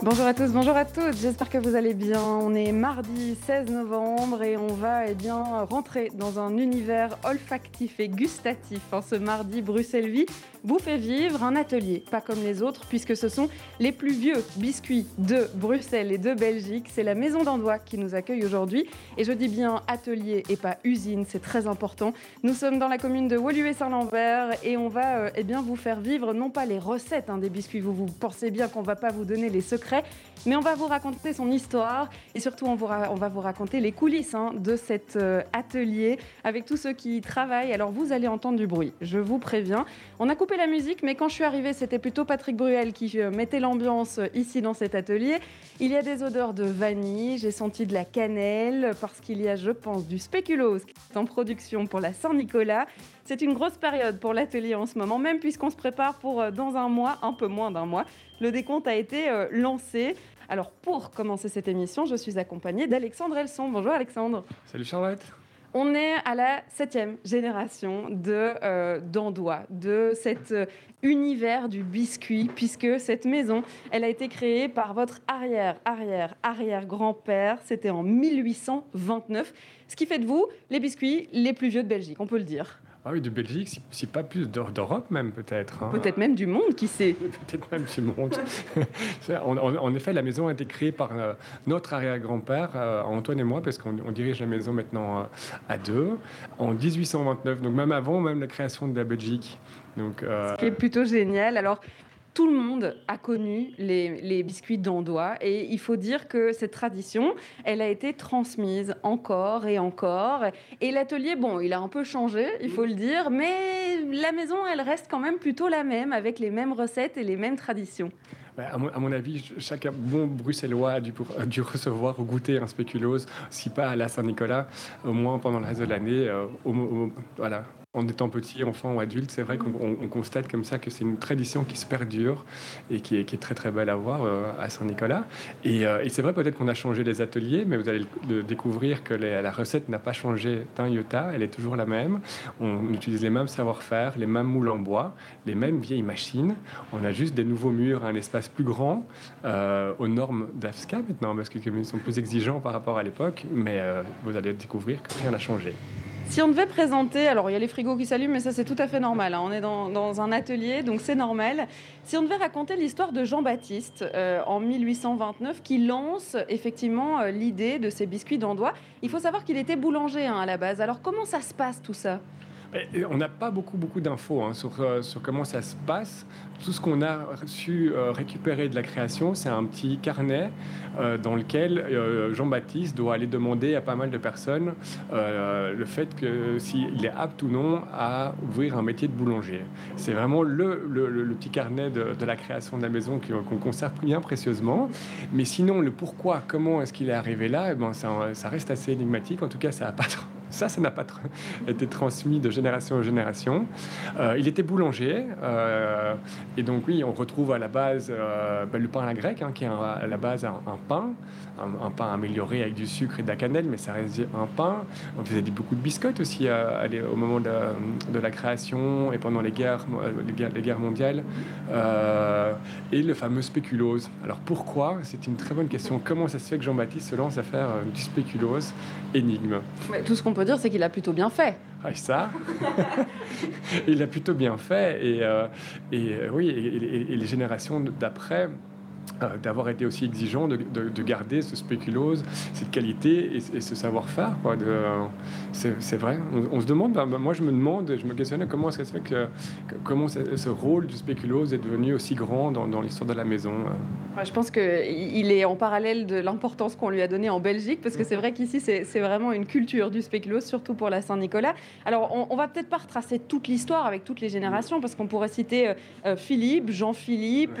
Bonjour à tous, bonjour à toutes, j'espère que vous allez bien. On est mardi 16 novembre et on va eh bien, rentrer dans un univers olfactif et gustatif. En ce mardi, Bruxelles Vie vous fait vivre un atelier, pas comme les autres, puisque ce sont les plus vieux biscuits de Bruxelles et de Belgique. C'est la maison d'Andois qui nous accueille aujourd'hui. Et je dis bien atelier et pas usine, c'est très important. Nous sommes dans la commune de Woluwe-Saint-Lambert et on va euh, eh bien, vous faire vivre non pas les recettes hein, des biscuits, vous, vous pensez bien qu'on ne va pas vous donner les secrets mais on va vous raconter son histoire et surtout on, va vous raconter les coulisses hein, de cet euh, atelier avec tous ceux qui y travaillent. Alors vous allez entendre du bruit, je vous préviens. On a coupé la musique, mais quand je suis arrivée, c'était plutôt Patrick Bruel qui euh, mettait l'ambiance euh, ici dans cet atelier. Il y a des odeurs de vanille, j'ai senti de la cannelle parce qu'il y a, je pense, du spéculoos qui est en production pour la Saint-Nicolas. C'est une grosse période pour l'atelier en ce moment, même puisqu'on se prépare pour dans un mois, un peu moins d'un mois, le décompte a été euh, lancé. Alors pour commencer cette émission, je suis accompagnée d'Alexandre Elson. Bonjour Alexandre. Salut Charlotte. On est à la septième génération de euh, d'Andois, de cet euh, univers du biscuit, puisque cette maison, elle a été créée par votre arrière, arrière, arrière grand-père. C'était en 1829, ce qui fait de vous les biscuits les plus vieux de Belgique, on peut le dire. Ah oui, de Belgique, si, pas plus d'Europe même peut-être. Hein. Peut-être même du monde, qui sait? Peut-être même du monde. en, effet, la maison a été créée par euh, notre arrière-grand-père, euh, Antoine et moi, parce qu'on dirige la maison maintenant euh, à deux, en 1829, donc même avant même la création de la Belgique. Donc, Ce qui est plutôt génial. Alors, tout le monde a connu les, biscuits d'Andois et il faut dire que cette tradition, elle a été transmise encore et encore. Et l'atelier, bon, il a un peu changé, il faut le dire, mais la maison, elle reste quand même plutôt la même, avec les mêmes recettes et les mêmes traditions. À mon, avis, chaque bon bruxellois a dû, recevoir ou goûter un spéculose, si pas à la Saint-Nicolas, au moins pendant le reste de l'année. Euh, voilà, en étant petit, enfant ou adulte, c'est vrai qu'on constate comme ça que c'est une tradition qui se perdure et qui est, très très belle à voir euh, à Saint-Nicolas. Euh, et, c'est vrai peut-être qu'on a changé les ateliers, mais vous allez découvrir que la recette n'a pas changé d'un iota, elle est toujours la même. On utilise les mêmes savoir-faire, les mêmes moules en bois, les mêmes vieilles machines. On a juste des nouveaux murs, un espace plus grand, euh, aux normes d'AFSCA maintenant, parce que les sont plus exigeants par rapport à l'époque, mais vous allez découvrir que rien n'a changé. Si on devait présenter, alors il y a les frigos qui s'allument, mais ça c'est tout à fait normal. Hein. On est dans, un atelier, donc c'est normal. Si on devait raconter l'histoire de Jean-Baptiste euh, en 1829, qui lance effectivement euh, l'idée de ces biscuits d'Andois, il faut savoir qu'il était boulanger hein, à la base. Alors comment ça se passe tout ça? On n'a pas beaucoup, beaucoup d'infos hein, sur, euh, sur, comment ça se passe. Tout ce qu'on a su euh, récupérer de la création, c'est un petit carnet euh, dans lequel Jean-Baptiste doit aller demander à pas mal de personnes le fait que s'il est apte ou non à ouvrir un métier de boulanger. C'est vraiment le, petit carnet de, de, la création de la maison qu'on conserve bien précieusement. Mais sinon, le pourquoi, comment est-ce qu'il est arrivé là, eh ben, ça, ça, reste assez énigmatique. En tout cas, ça n'a pas trop ça, ça n'a pas été transmis de génération en génération. Euh, il était boulanger, euh, et donc oui, on retrouve à la base euh, ben, le pain à la grecque, hein, qui est à la base un, pain, un, pain amélioré avec du sucre et de la cannelle, mais ça reste un pain. On faisait beaucoup de biscottes aussi au moment de, la création et pendant les guerres, les guerres, mondiales. et le fameux spéculose. Alors pourquoi? C'est une très bonne question. Comment ça se fait que Jean-Baptiste se lance à faire du spéculose? Énigme Tout ce qu'on peut dire, c'est qu'il a plutôt bien fait. Ah, ça, il a plutôt bien fait. Et, euh, et euh, oui, et les générations d'après euh, d'avoir été aussi exigeant de, de, garder ce spéculose, cette qualité et, ce savoir-faire. c'est vrai. On, se demande, ben, ben, moi je me demande, je me questionne comment ça se fait que, comment ce rôle du spéculose est devenu aussi grand dans, dans l'histoire de la maison. Euh. je pense qu'il est en parallèle de l'importance qu'on lui a donnée en Belgique, parce que c'est vrai qu'ici c'est vraiment une culture du spéculose, surtout pour la Saint-Nicolas. Alors on, on, va peut-être pas retracer toute l'histoire avec toutes les générations, parce qu'on pourrait citer euh, Philippe, Jean-Philippe,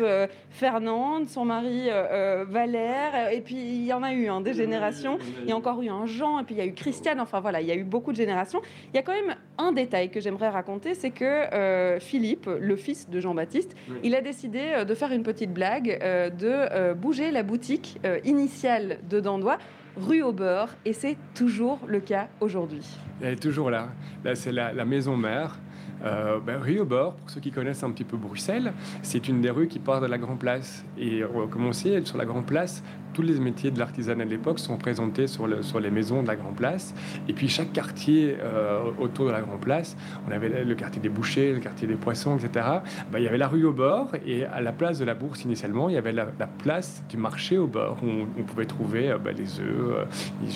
Fernande, son mari euh, euh, Valère, et puis il y en a eu hein, des générations. Il y a encore eu un Jean, et puis il y a eu Christiane. Enfin voilà, il y a eu beaucoup de générations. Il y a quand même un détail que j'aimerais raconter, c'est que euh, Philippe, le fils de Jean-Baptiste, il a décidé euh, de faire une petite blague, euh, de bouger la boutique initiale de Dandois rue au beurre, et c'est toujours le cas aujourd'hui. Elle est toujours là. Là, c'est la, la maison mère. Euh, ben, rue au bord, pour ceux qui connaissent un petit peu Bruxelles, c'est une des rues qui part de la Grand Place. Et comme on sait, sur la Grand Place, tous les métiers de l'artisanat de l'époque sont présentés sur, le, sur les maisons de la Grand Place. Et puis chaque quartier euh, autour de la Grand Place, on avait le quartier des bouchers, le quartier des poissons, etc. Ben, il y avait la rue au bord et à la place de la bourse initialement, il y avait la, place du marché au bord où on, pouvait trouver euh, les œufs.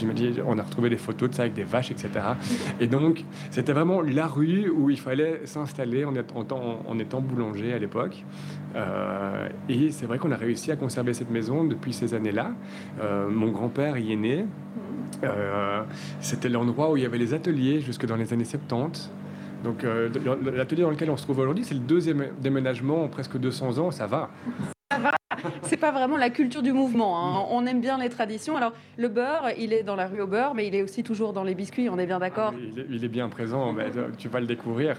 Euh, on a retrouvé des photos de ça avec des vaches, etc. Et donc c'était vraiment la rue où il fallait s'installer en, étant boulanger à l'époque. Et c'est vrai qu'on a réussi à conserver cette maison depuis ces années-là. Euh, mon grand-père y est né. Euh, c'était l'endroit où il y avait les ateliers jusque dans les années 70. Donc euh, l'atelier dans lequel on se trouve aujourd'hui, c'est le deuxième déménagement en presque 200 ans, ça va. C'est pas vraiment la culture du mouvement. Hein. On aime bien les traditions. Alors, le beurre, il est dans la rue au beurre, mais il est aussi toujours dans les biscuits, on est bien d'accord ah, il, est bien présent, mais tu vas le découvrir.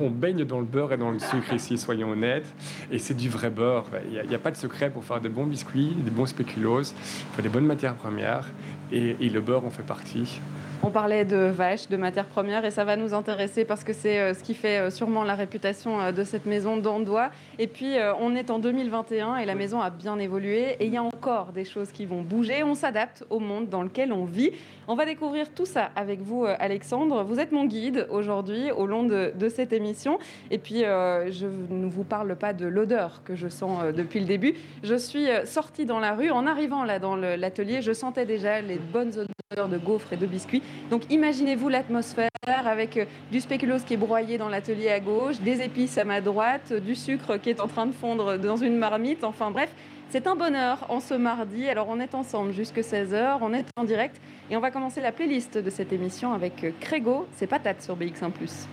On, baigne dans le beurre et dans le sucre ici, soyons honnêtes. Et c'est du vrai beurre. Il n'y a, pas de secret pour faire de bons biscuits, des bons spéculoos. Il faut des bonnes matières premières. Et, et le beurre en fait partie. On parlait de vaches, de matières premières, et ça va nous intéresser parce que c'est euh, ce qui fait euh, sûrement la réputation euh, de cette maison d'Andois. Et puis, on est en 2021 et la maison a bien évolué, et il y a encore des choses qui vont bouger. On s'adapte au monde dans lequel on vit. On va découvrir tout ça avec vous, Alexandre. Vous êtes mon guide aujourd'hui au long de, cette émission. Et puis, je ne vous parle pas de l'odeur que je sens depuis le début. Je suis sortie dans la rue. En arrivant là dans l'atelier, je sentais déjà les bonnes odeurs de gaufres et de biscuits. Donc imaginez-vous l'atmosphère avec euh, du spéculoos qui est broyé dans l'atelier à gauche, des épices à ma droite, du sucre qui est en train de fondre dans une marmite. Enfin bref, c'est un bonheur en ce mardi. Alors on est ensemble jusque 16h, on est en direct et on va commencer la playlist de cette émission avec euh, Crégo, c'est patate sur BX1 ⁇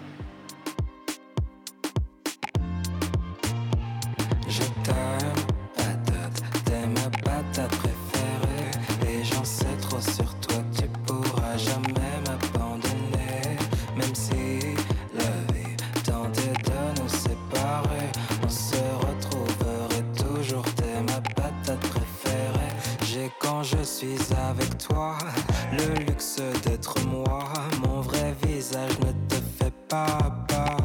je suis avec toi. Le luxe d'être moi, mon vrai visage ne te fait pas peur.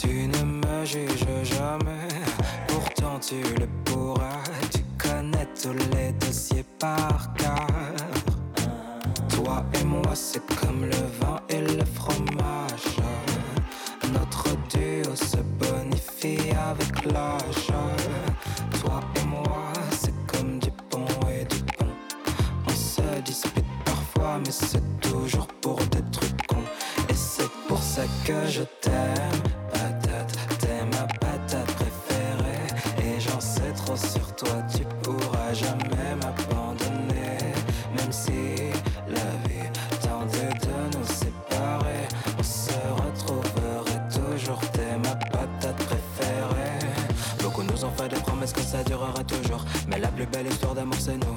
Tu ne me juges jamais, pourtant tu le pourras. Tu connais tous les dossiers par cœur. Toi et moi, c'est comme le vin et le fromage. Notre duo se bonifie avec l'âge. c'est toujours pour des trucs cons. Et c'est pour ça que je t'aime, patate, t'es ma patate préférée. Et j'en sais trop sur toi, tu pourras jamais m'abandonner. Même si la vie tendait de nous séparer, on se retrouverait toujours, t'es ma patate préférée. Beaucoup nous ont fait des promesses que ça durera toujours, mais la plus belle histoire d'amour c'est nous.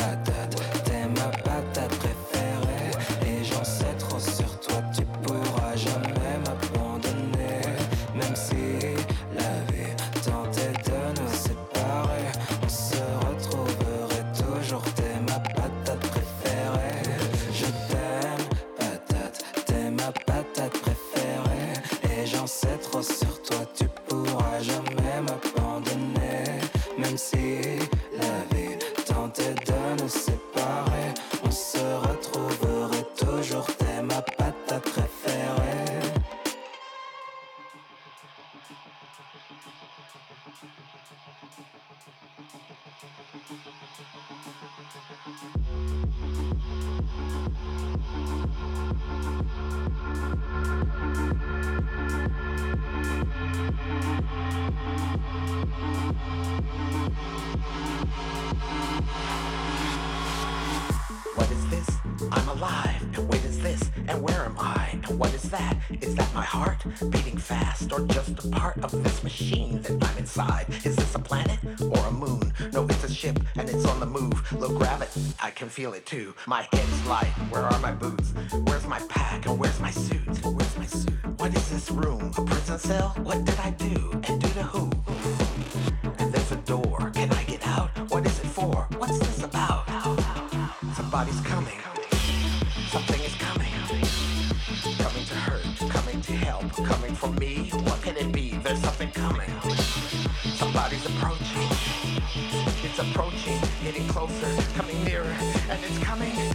part of this machine that I'm inside? Is this a planet or a moon? No, it's a ship and it's on the move. Low gravity, I can feel it too. My head's light. Where are my boots? Where's my pack and where's my suit? Where's my suit? What is this room? A prison cell? What did I do? And do to who? It's coming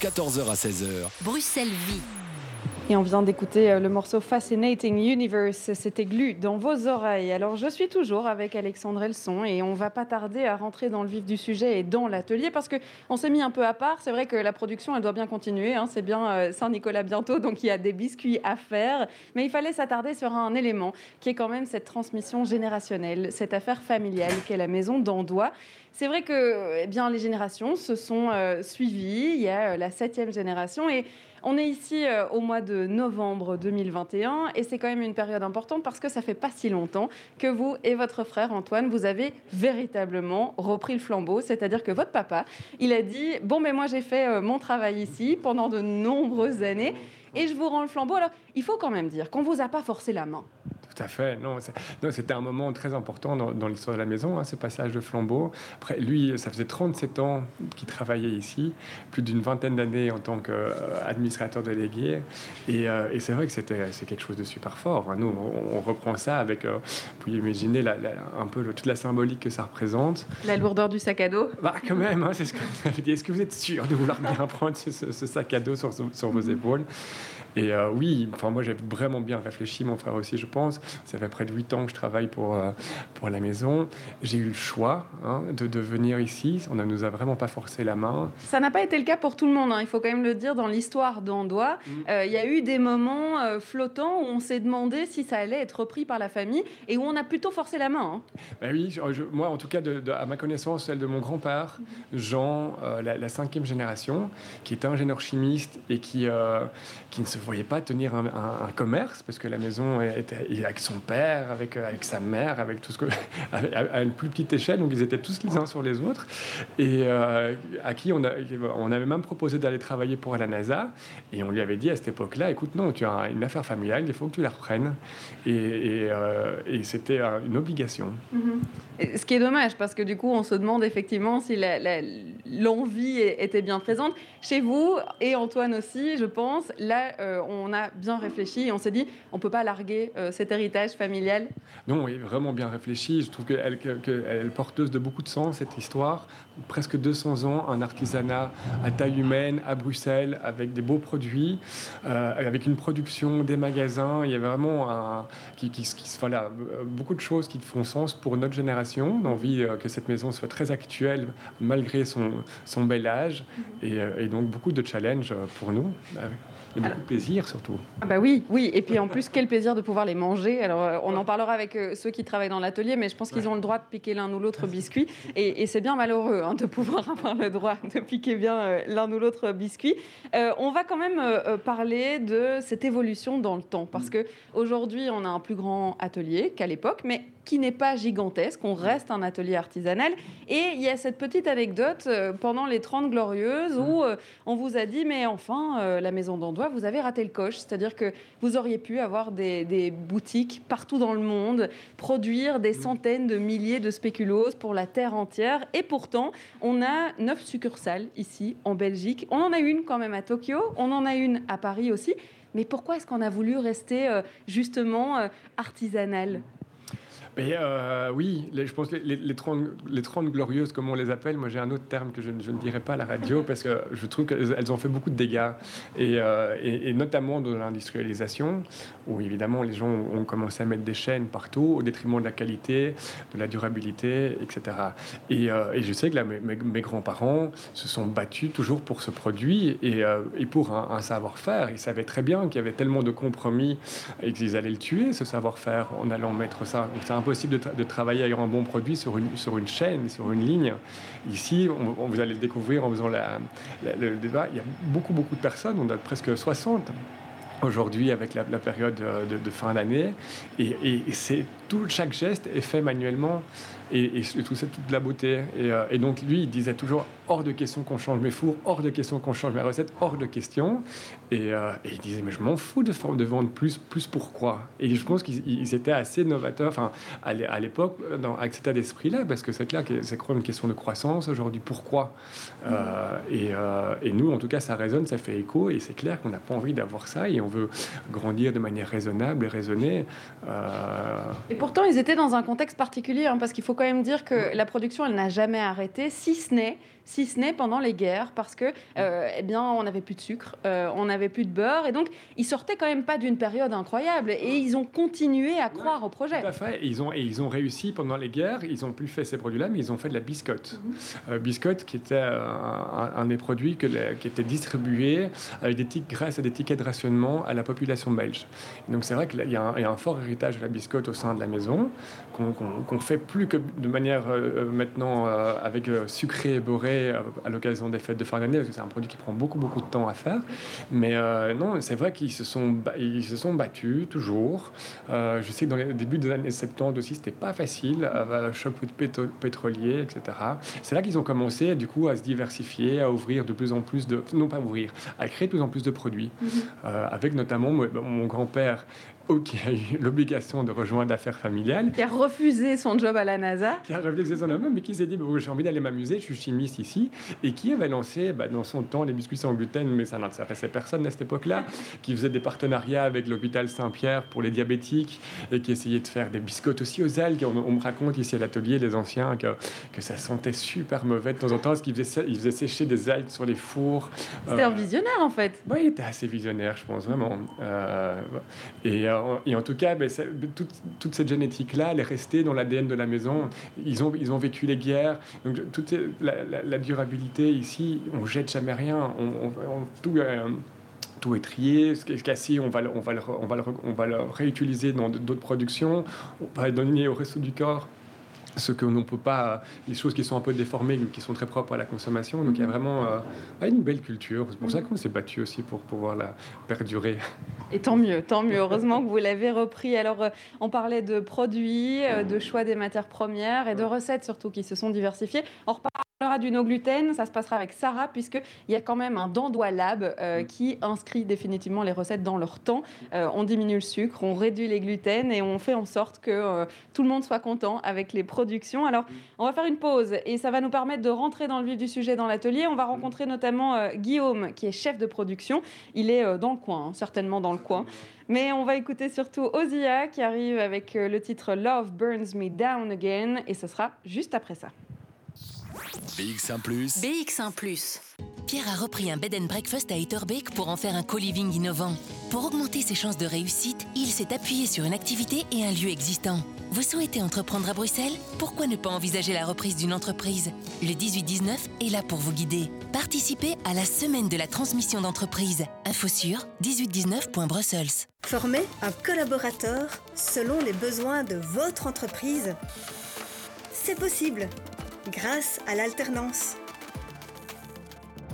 14h à 16h, Bruxelles vit. Et on vient d'écouter euh, le morceau Fascinating Universe, c'était glu dans vos oreilles. Alors je suis toujours avec Alexandre Elson et on va pas tarder à rentrer dans le vif du sujet et dans l'atelier parce que on s'est mis un peu à part. C'est vrai que la production elle doit bien continuer, hein. c'est bien euh, Saint-Nicolas bientôt, donc il y a des biscuits à faire. Mais il fallait s'attarder sur un élément qui est quand même cette transmission générationnelle, cette affaire familiale qu'est la maison d'Andois. C'est vrai que eh bien, les générations se sont euh, suivies. Il y a euh, la septième génération et on est ici euh, au mois de novembre 2021 et c'est quand même une période importante parce que ça fait pas si longtemps que vous et votre frère Antoine, vous avez véritablement repris le flambeau. C'est-à-dire que votre papa, il a dit bon mais moi j'ai fait mon travail ici pendant de nombreuses années et je vous rends le flambeau. Alors il faut quand même dire qu'on vous a pas forcé la main. Tout à fait. Non, c'était un moment très important dans, dans l'histoire de la maison, hein, ce passage de flambeau. Après, lui, ça faisait 37 ans qu'il travaillait ici, plus d'une vingtaine d'années en tant qu'administrateur délégué. Et, euh, et c'est vrai que c'était c'est quelque chose de super fort. hein. Nous, on, on reprend ça avec, euh, vous pouvez imaginer la- la- un peu le- toute la symbolique que ça représente. La lourdeur du sac à dos. Bah, quand même, hein, c'est ce que vous avez dit. Est-ce que vous êtes sûr de vouloir bien prendre ce, ce- ce sac à dos sur, sur vos épaules? Et euh, oui, enfin, moi j'ai vraiment bien réfléchi, mon frère aussi, je pense. Ça fait près de 8 ans que je travaille pour, euh, pour la maison. J'ai eu le choix hein, de, de venir ici. On ne nous a vraiment pas forcé la main. Ça n'a pas été le cas pour tout le monde, hein. il faut quand même le dire, dans l'histoire d'Andois. Mm. euh, Il y a eu des moments flottants où on s'est demandé si ça allait être repris par la famille et où on a plutôt forcé la main. hein. Ben oui, je- je- moi en tout cas, de, de- à ma connaissance, celle de mon grand-père, Jean, euh, la, la cinquième génération, qui est ingénieur chimiste et qui, qui ne se voyait pas tenir un, commerce parce que la maison était avec son père, avec, euh, avec sa mère, avec tout ce que à, une plus petite échelle, donc ils étaient tous les uns sur les autres. Et euh, à qui on, on avait même proposé d'aller travailler pour la NASA, et on lui avait dit à cette époque-là, écoute, non, tu as une affaire familiale, il faut que tu la reprennes. Et, et, euh, c'était une obligation. Et Ce qui est dommage, parce que du coup, on se demande effectivement si l'envie était bien présente. Chez vous, et Antoine aussi, je pense, là, euh, on a bien réfléchi et on s'est dit, on peut pas larguer euh, cet héritage familial. Non, oui, vraiment bien réfléchi. Je trouve qu'elle que, que- elle est porteuse de beaucoup de sens, cette histoire. Presque 200 ans, un artisanat à taille humaine, à Bruxelles, avec des beaux produits, euh, avec une production, des magasins. Il y a vraiment un, qui, qui, qui- voilà, beaucoup de choses qui font sens pour notre génération. On a envie que cette maison soit très actuelle, malgré son, son bel âge. Et, euh, et donc, beaucoup de challenges pour nous. Et beaucoup de plaisir, surtout. Ah bah oui, oui. Et puis en plus, quel plaisir de pouvoir les manger. Alors, euh, on en parlera avec euh, ceux qui travaillent dans l'atelier, mais je pense qu'ils ont le droit de piquer l'un ou l'autre biscuit. Et, et c'est bien malheureux hein, de pouvoir avoir le droit de piquer bien euh, l'un ou l'autre biscuit. Euh, on va quand même parler de cette évolution dans le temps, parce que aujourd'hui, on a un plus grand atelier qu'à l'époque, mais qui n'est pas gigantesque. On reste un atelier artisanal. Et il y a cette petite anecdote pendant les 30 Glorieuses où euh, on vous a dit, mais enfin, la maison d'Andois, vous avez raté le coche. C'est-à-dire que vous auriez pu avoir des, des boutiques partout dans le monde, produire des centaines de milliers de spéculoos pour la terre entière. Et pourtant, on a neuf succursales ici en Belgique. On en a une quand même à Tokyo, on en a une à Paris aussi. Mais pourquoi est-ce qu'on a voulu rester euh, justement euh, artisanal? Mais euh, oui, les- je pense que les, les, les 30, les 30 glorieuses, comme on les appelle, moi j'ai un autre terme que je, ne- je ne dirai pas à la radio parce que je trouve qu'elles elles ont fait beaucoup de dégâts, et, euh, et- et notamment dans l'industrialisation, où évidemment les gens ont commencé à mettre des chaînes partout au détriment de la qualité, de la durabilité, etc. Et, euh, et je sais que là, mes, grands-parents se sont battus toujours pour ce produit et, pour un, un savoir-faire. Ils savaient très bien qu'il y avait tellement de compromis et qu'ils allaient le tuer, ce savoir-faire, en allant mettre ça. Donc c'est de, tra- de travailler avec un bon produit sur une, sur une chaîne, sur une ligne. Ici, on, vous allez le découvrir en faisant la- le débat. Il y a beaucoup, beaucoup de personnes, on a presque 60 aujourd'hui avec la, période euh, de, de fin d'année. Et- et c'est tout, chaque geste est fait manuellement. Et, et trouve ça toute la beauté. Et, euh, et donc lui, il disait toujours hors de question qu'on change mes fours, hors de question qu'on change mes recettes, hors de question. Et, euh, il disait mais je m'en fous de, for- de vendre plus, plus pourquoi Et je pense qu'ils ils étaient assez novateurs, enfin à l'é- à l'époque, dans- avec cet état d'esprit-là, parce que c'est clair que c'est quand même une question de croissance aujourd'hui. Pourquoi Euh, et, euh, et nous, en tout cas, ça résonne, ça fait écho, et c'est clair qu'on n'a pas envie d'avoir ça, et on veut grandir de manière raisonnable et raisonnée. Et pourtant, ils étaient dans un contexte particulier, hein, parce qu'il faut quand même dire que la production, elle n'a jamais arrêté, si ce n'est si ce n'est pendant les guerres, parce que, euh, eh bien, on n'avait plus de sucre, euh, on n'avait plus de beurre, et donc ils sortaient quand même pas d'une période incroyable, et ils ont continué à croire au projet. Tout à fait. Et ils ont, et ils ont réussi pendant les guerres. Ils ont plus fait ces produits-là, mais ils ont fait de la biscotte. Euh, biscotte qui était un, un des produits que qui était distribué avec des tic- grâce à des tickets de rationnement à la population belge. Et donc c'est vrai qu'il y, a un- il y a un fort héritage de la biscotte au sein de la maison qu'on qu'on fait plus que de manière maintenant avec sucré et beurré euh, à l'occasion des fêtes de fin d'année, parce que c'est un produit qui prend beaucoup beaucoup de temps à faire. Mais euh, non, c'est vrai qu'ils se sont ils se sont battus toujours. Euh, je sais que dans les débuts des années 70 aussi, c'était pas facile, le choc pétro- pétrolier, etc. C'est là qu'ils ont commencé, du coup, à se diversifier, à ouvrir de plus en plus de, non pas ouvrir, à créer de plus en plus de produits, Euh, avec notamment mon, mon grand-père qui a eu l'obligation de rejoindre l'affaire familiale, Qui a refusé son job à la NASA. qui a réfléchi son homme, mais qui s'est dit bon, j'ai envie d'aller m'amuser, je suis chimiste ici, et qui avait lancé bah, dans son temps les biscuits sans gluten, mais ça n'intéressait personne à cette époque-là, qui faisait des partenariats avec l'hôpital Saint-Pierre pour les diabétiques, et qui essayait de faire des biscottes aussi aux algues. On, on me raconte ici à l'atelier, les anciens, que, que ça sentait super mauvais de temps en temps, parce qu'ils faisaient, ils faisaient sécher des algues sur les fours. C'était Euh, un visionnaire, en fait. oui, il était assez visionnaire, je pense, vraiment. Euh, et, euh, et en tout cas, ben, toute, cette génétique-là, elle est restée dans l'ADN de la maison. Ils ont, ils ont vécu les guerres. Donc, toute la, durabilité ici, on jette jamais rien. On, euh, tout est trié, ce qui est cassé, on va, le- on, va le, on, va le, on va le réutiliser dans d'autres productions. On va donner au resto du corps ce que l'on peut pas, les choses qui sont un peu déformées, qui sont très propres à la consommation. Donc il y a vraiment euh, une belle culture. C'est pour ça qu'on s'est battu aussi pour pouvoir la perdurer. Et tant mieux, tant mieux. Heureusement que vous l'avez repris. Alors, euh, on parlait de produits, euh, de choix des matières premières et de recettes surtout qui se sont diversifiées. On reparlera du no gluten. Ça se passera avec Sarah puisqu'il y a quand même un Dandois Lab euh, qui inscrit définitivement les recettes dans leur temps. on diminue le sucre, on réduit les gluten et on fait en sorte que tout le monde soit content avec les Alors, on va faire une pause et ça va nous permettre de rentrer dans le vif du sujet dans l'atelier. On va rencontrer notamment Guillaume qui est chef de production. Il est dans le coin, hein, certainement dans le coin. Mais on va écouter surtout Ozia qui arrive avec euh, le titre Love Burns Me Down Again et ce sera juste après ça. BX1 ⁇ BX1 ⁇ Pierre a repris un bed and breakfast à Etterbeek pour en faire un co-living innovant. Pour augmenter ses chances de réussite, il s'est appuyé sur une activité et un lieu existant. Vous souhaitez entreprendre à Bruxelles? Pourquoi ne pas envisager la reprise d'une entreprise? Le 18-19 est là pour vous guider. Participez à la semaine de la transmission d'entreprise. Info sur 1819.brussels. Former un collaborateur selon les besoins de votre entreprise. C'est possible grâce à l'alternance.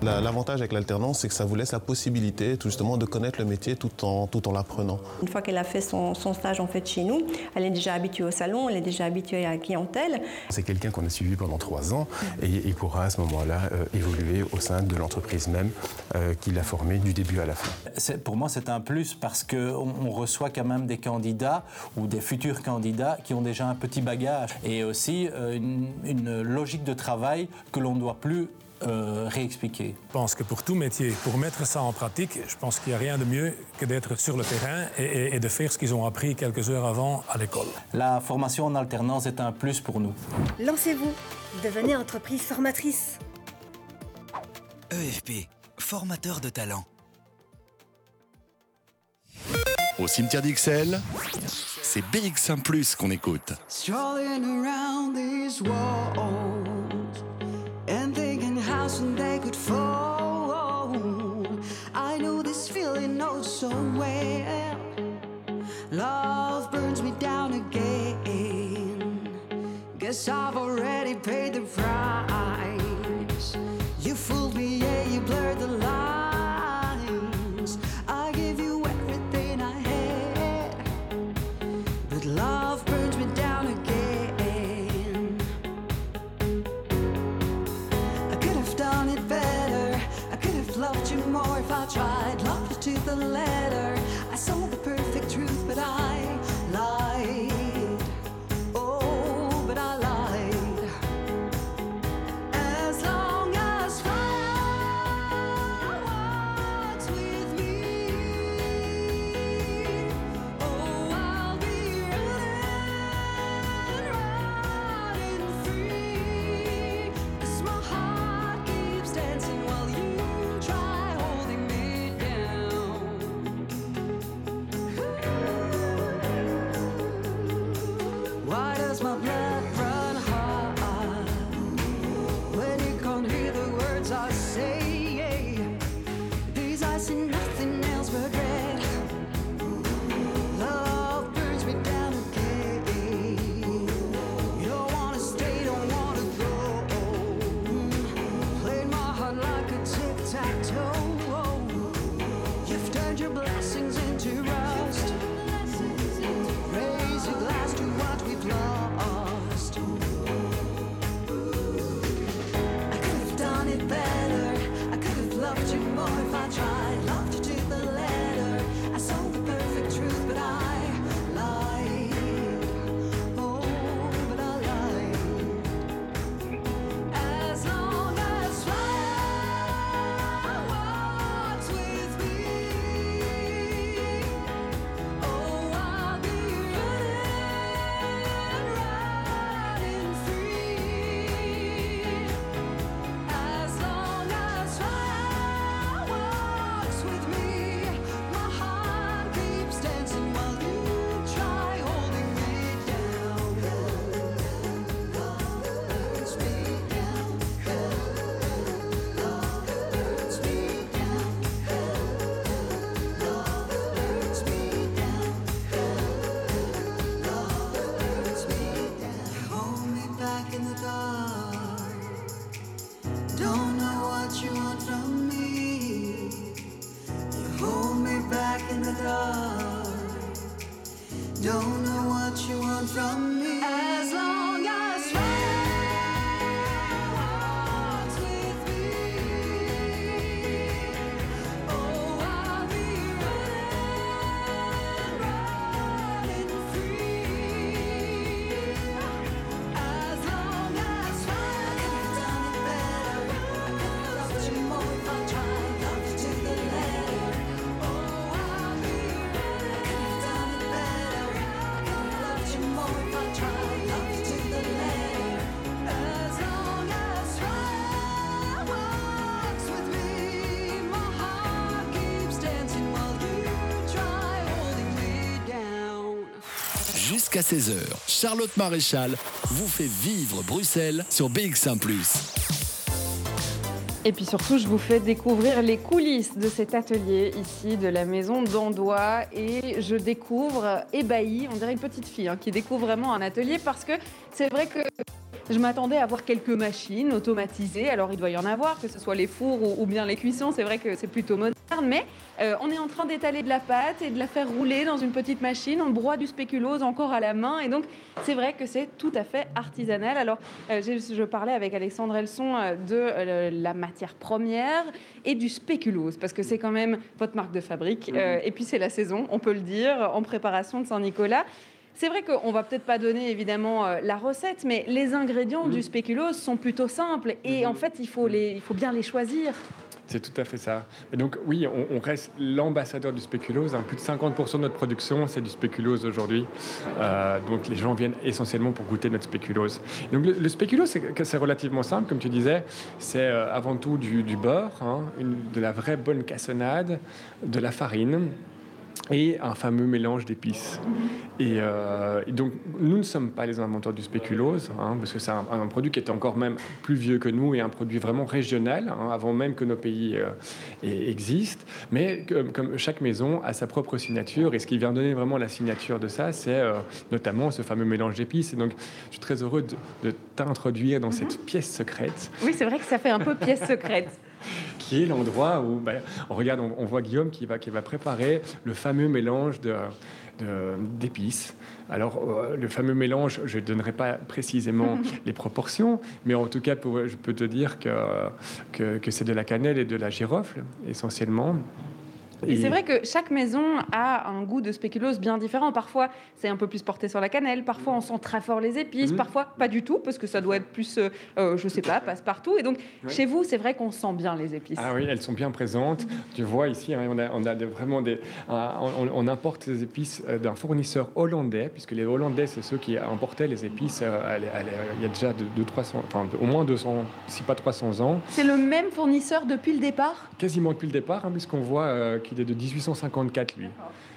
L'avantage avec l'alternance, c'est que ça vous laisse la possibilité tout justement de connaître le métier tout en, tout en l'apprenant. Une fois qu'elle a fait son, stage en fait chez nous, elle est déjà habituée au salon, elle est déjà habituée à la clientèle. C'est quelqu'un qu'on a suivi pendant trois ans et il pourra à ce moment-là euh, évoluer au sein de l'entreprise même euh, qu'il a formée du début à la fin. Pour moi, c'est un plus parce qu'on on reçoit quand même des candidats ou des futurs candidats qui ont déjà un petit bagage et aussi euh, une, une logique de travail que l'on ne doit plus euh, réexpliquer Je pense que pour tout métier, pour mettre ça en pratique, je pense qu'il n'y a rien de mieux que d'être sur le terrain et, et de faire ce qu'ils ont appris quelques heures avant à l'école. La formation en alternance est un plus pour nous. Lancez-vous, devenez entreprise formatrice. EFP, formateur de talent. Au cimetière d'Ixelles, c'est BX1 ⁇ qu'on écoute. and soon they could fall. I know this feeling oh so well. Love burns me down again. Guess I've already paid the price. You fooled me, yeah, you blurred the lines. Jusqu'à 16h, Charlotte Maréchal vous fait vivre Bruxelles sur BX1 ⁇ Et puis surtout, je vous fais découvrir les coulisses de cet atelier ici de la maison d'Andois. Et je découvre, ébahie, on dirait une petite fille hein, qui découvre vraiment un atelier parce que c'est vrai que je m'attendais à voir quelques machines automatisées. Alors il doit y en avoir, que ce soit les fours ou, bien les cuissons. C'est vrai que c'est plutôt moderne, mais euh, on est en train d'étaler de la pâte et de la faire rouler dans une petite machine. On broie du spéculose encore à la main. Et donc c'est vrai que c'est tout à fait artisanal. Alors euh, je parlais avec Alexandre Elson euh, de la matière première et du spéculose, parce que c'est quand même votre marque de fabrique. Euh, et puis c'est la saison, on peut le dire, en préparation de Saint-Nicolas. C'est vrai qu'on va peut-être pas donner évidemment euh, la recette, mais les ingrédients du spéculose sont plutôt simples et en fait il faut, les, il faut bien les choisir. C'est tout à fait ça. Et donc oui, on, reste l'ambassadeur du spéculose. hein. Plus de 50% de notre production, c'est du spéculose aujourd'hui. Euh, donc les gens viennent essentiellement pour goûter notre spéculose. Donc le, le spéculose, c'est relativement simple, comme tu disais. C'est euh, avant tout du, beurre, hein, de la vraie bonne cassonade, de la farine et un fameux mélange d'épices. Et, euh, et donc, nous ne sommes pas les inventeurs du spéculose, hein, parce que c'est un, un produit qui est encore même plus vieux que nous et un produit vraiment régional, hein, avant même que nos pays euh, existent. Mais comme, comme chaque maison a sa propre signature, et ce qui vient donner vraiment la signature de ça, c'est euh, notamment ce fameux mélange d'épices. Et donc, je suis très heureux de, de t'introduire dans cette pièce secrète Oui, c'est vrai que ça fait un peu pièce secrète. qui est l'endroit où ben, on regarde, on, on voit Guillaume qui va, qui va préparer le fameux mélange de de- d'épices. Alors, euh, le fameux mélange, je ne donnerai pas précisément les proportions, mais en tout cas, pour- je peux te dire que, que, que c'est de la cannelle et de la girofle, essentiellement. Et c'est vrai que chaque maison a un goût de spéculose bien différent. Parfois, c'est un peu plus porté sur la cannelle. Parfois, on sent très fort les épices. Mhm. Parfois, pas du tout, parce que ça doit être plus, euh, euh, je sais pas, passe-partout. Et donc, chez vous, c'est vrai qu'on sent bien les épices. Ah oui, elles sont bien présentes. Tu vois ici, hein, on a, on a des- vraiment des. on, on importe ces épices euh, d'un fournisseur hollandais, puisque les Hollandais, c'est ceux qui importaient les épices euh, il y a déjà de, de 300, enfin, de- au moins 200, si pas 300 ans. C'est le même fournisseur depuis le départ? Quasiment depuis le départ, hein, puisqu'on voit euh, qu'il est de 1854, lui.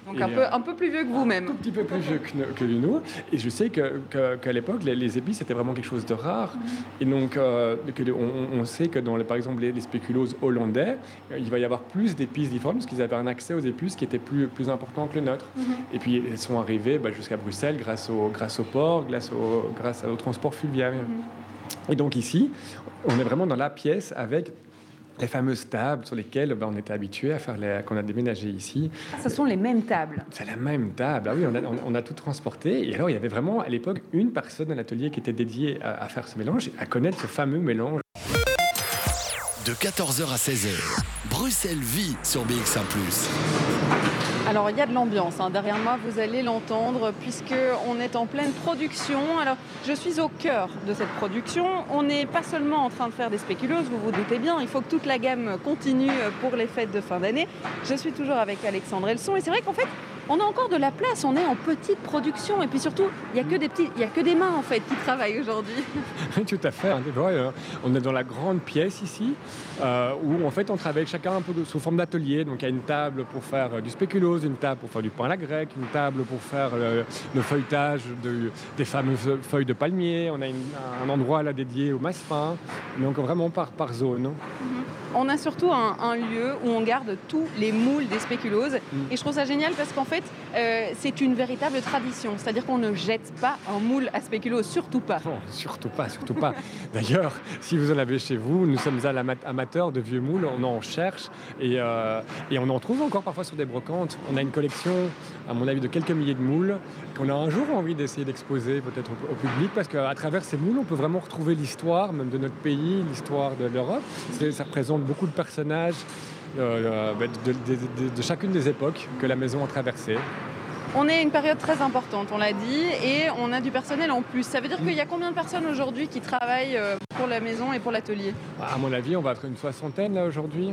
Donc, Et, un, peu, un peu plus vieux que vous même. un petit peu plus vieux que, nous- que nous. Et je sais que- que- qu'à l'époque, les, les épices c'était vraiment quelque chose de rare. Et donc, euh, que on, on sait que dans, les- par exemple, les, les spéculoses hollandais, euh, il va y avoir plus d'épices différentes parce qu'ils avaient un accès aux épices qui était plus, plus important que le nôtre. Et puis, elles sont arrivées bah, jusqu'à Bruxelles grâce au, grâce au port, grâce au, grâce au transport fluvial. Et donc ici, on est vraiment dans la pièce avec les fameuses tables sur lesquelles bah, on était habitué à faire les, qu'on a déménagé ici. Ah, ce sont les mêmes tables. C'est la même table. Ah oui, on a, on- on a tout transporté. Et alors, il y avait vraiment à l'époque une personne à l'atelier qui était dédiée à, à faire ce mélange, à connaître ce fameux mélange. De 14h à 16h, Bruxelles vit sur BX1 ⁇ Alors, il y a de l'ambiance. hein. Derrière moi, vous allez l'entendre, puisqu'on est en pleine production. Alors, je suis au cœur de cette production. On n'est pas seulement en train de faire des spéculoses, vous vous doutez bien. Il faut que toute la gamme continue pour les fêtes de fin d'année. Je suis toujours avec Alexandre Elson. Et c'est vrai qu'en fait, on a encore de la place. On est en petite production. Et puis surtout, il n'y a, que des petits- il y a que des mains, en fait, qui travaillent aujourd'hui. Tout à fait. hein, euh, on est dans la grande pièce ici, euh, où en fait on travaille chacun un peu de- sous forme d'atelier. Donc il y a une table pour faire euh, du spéculose, une table pour faire du pain à la grecque, une table pour faire le feuilletage de- des fameuses feuilles de palmier. On a une- un endroit là dédié au massepain. Donc vraiment par, par zone. hein. On a surtout un, un lieu où on garde tous les moules des spéculoses. Et je trouve ça génial parce qu'en fait, euh, c'est une véritable tradition. C'est-à-dire qu'on ne jette pas un moule à spéculoos, surtout pas. Non, surtout pas, surtout pas. D'ailleurs, si vous en avez chez vous, nous sommes amateurs de vieux moules, on en cherche et, euh, et on en trouve encore parfois sur des brocantes. On a une collection, à mon avis, de quelques milliers de moules qu'on a un jour envie d'essayer d'exposer peut-être au, au public parce qu'à travers ces moules, on peut vraiment retrouver l'histoire même de notre pays, l'histoire de l'Europe. Ça représente beaucoup de personnages euh, euh, bah, de, de- de- de chacune des époques que la maison a traversées. On est à une période très importante, on l'a dit, et on a du personnel en plus. Ça veut dire qu'il y a combien de personnes aujourd'hui qui travaillent euh, pour la maison et pour l'atelier? À mon avis, on va être une soixantaine là aujourd'hui,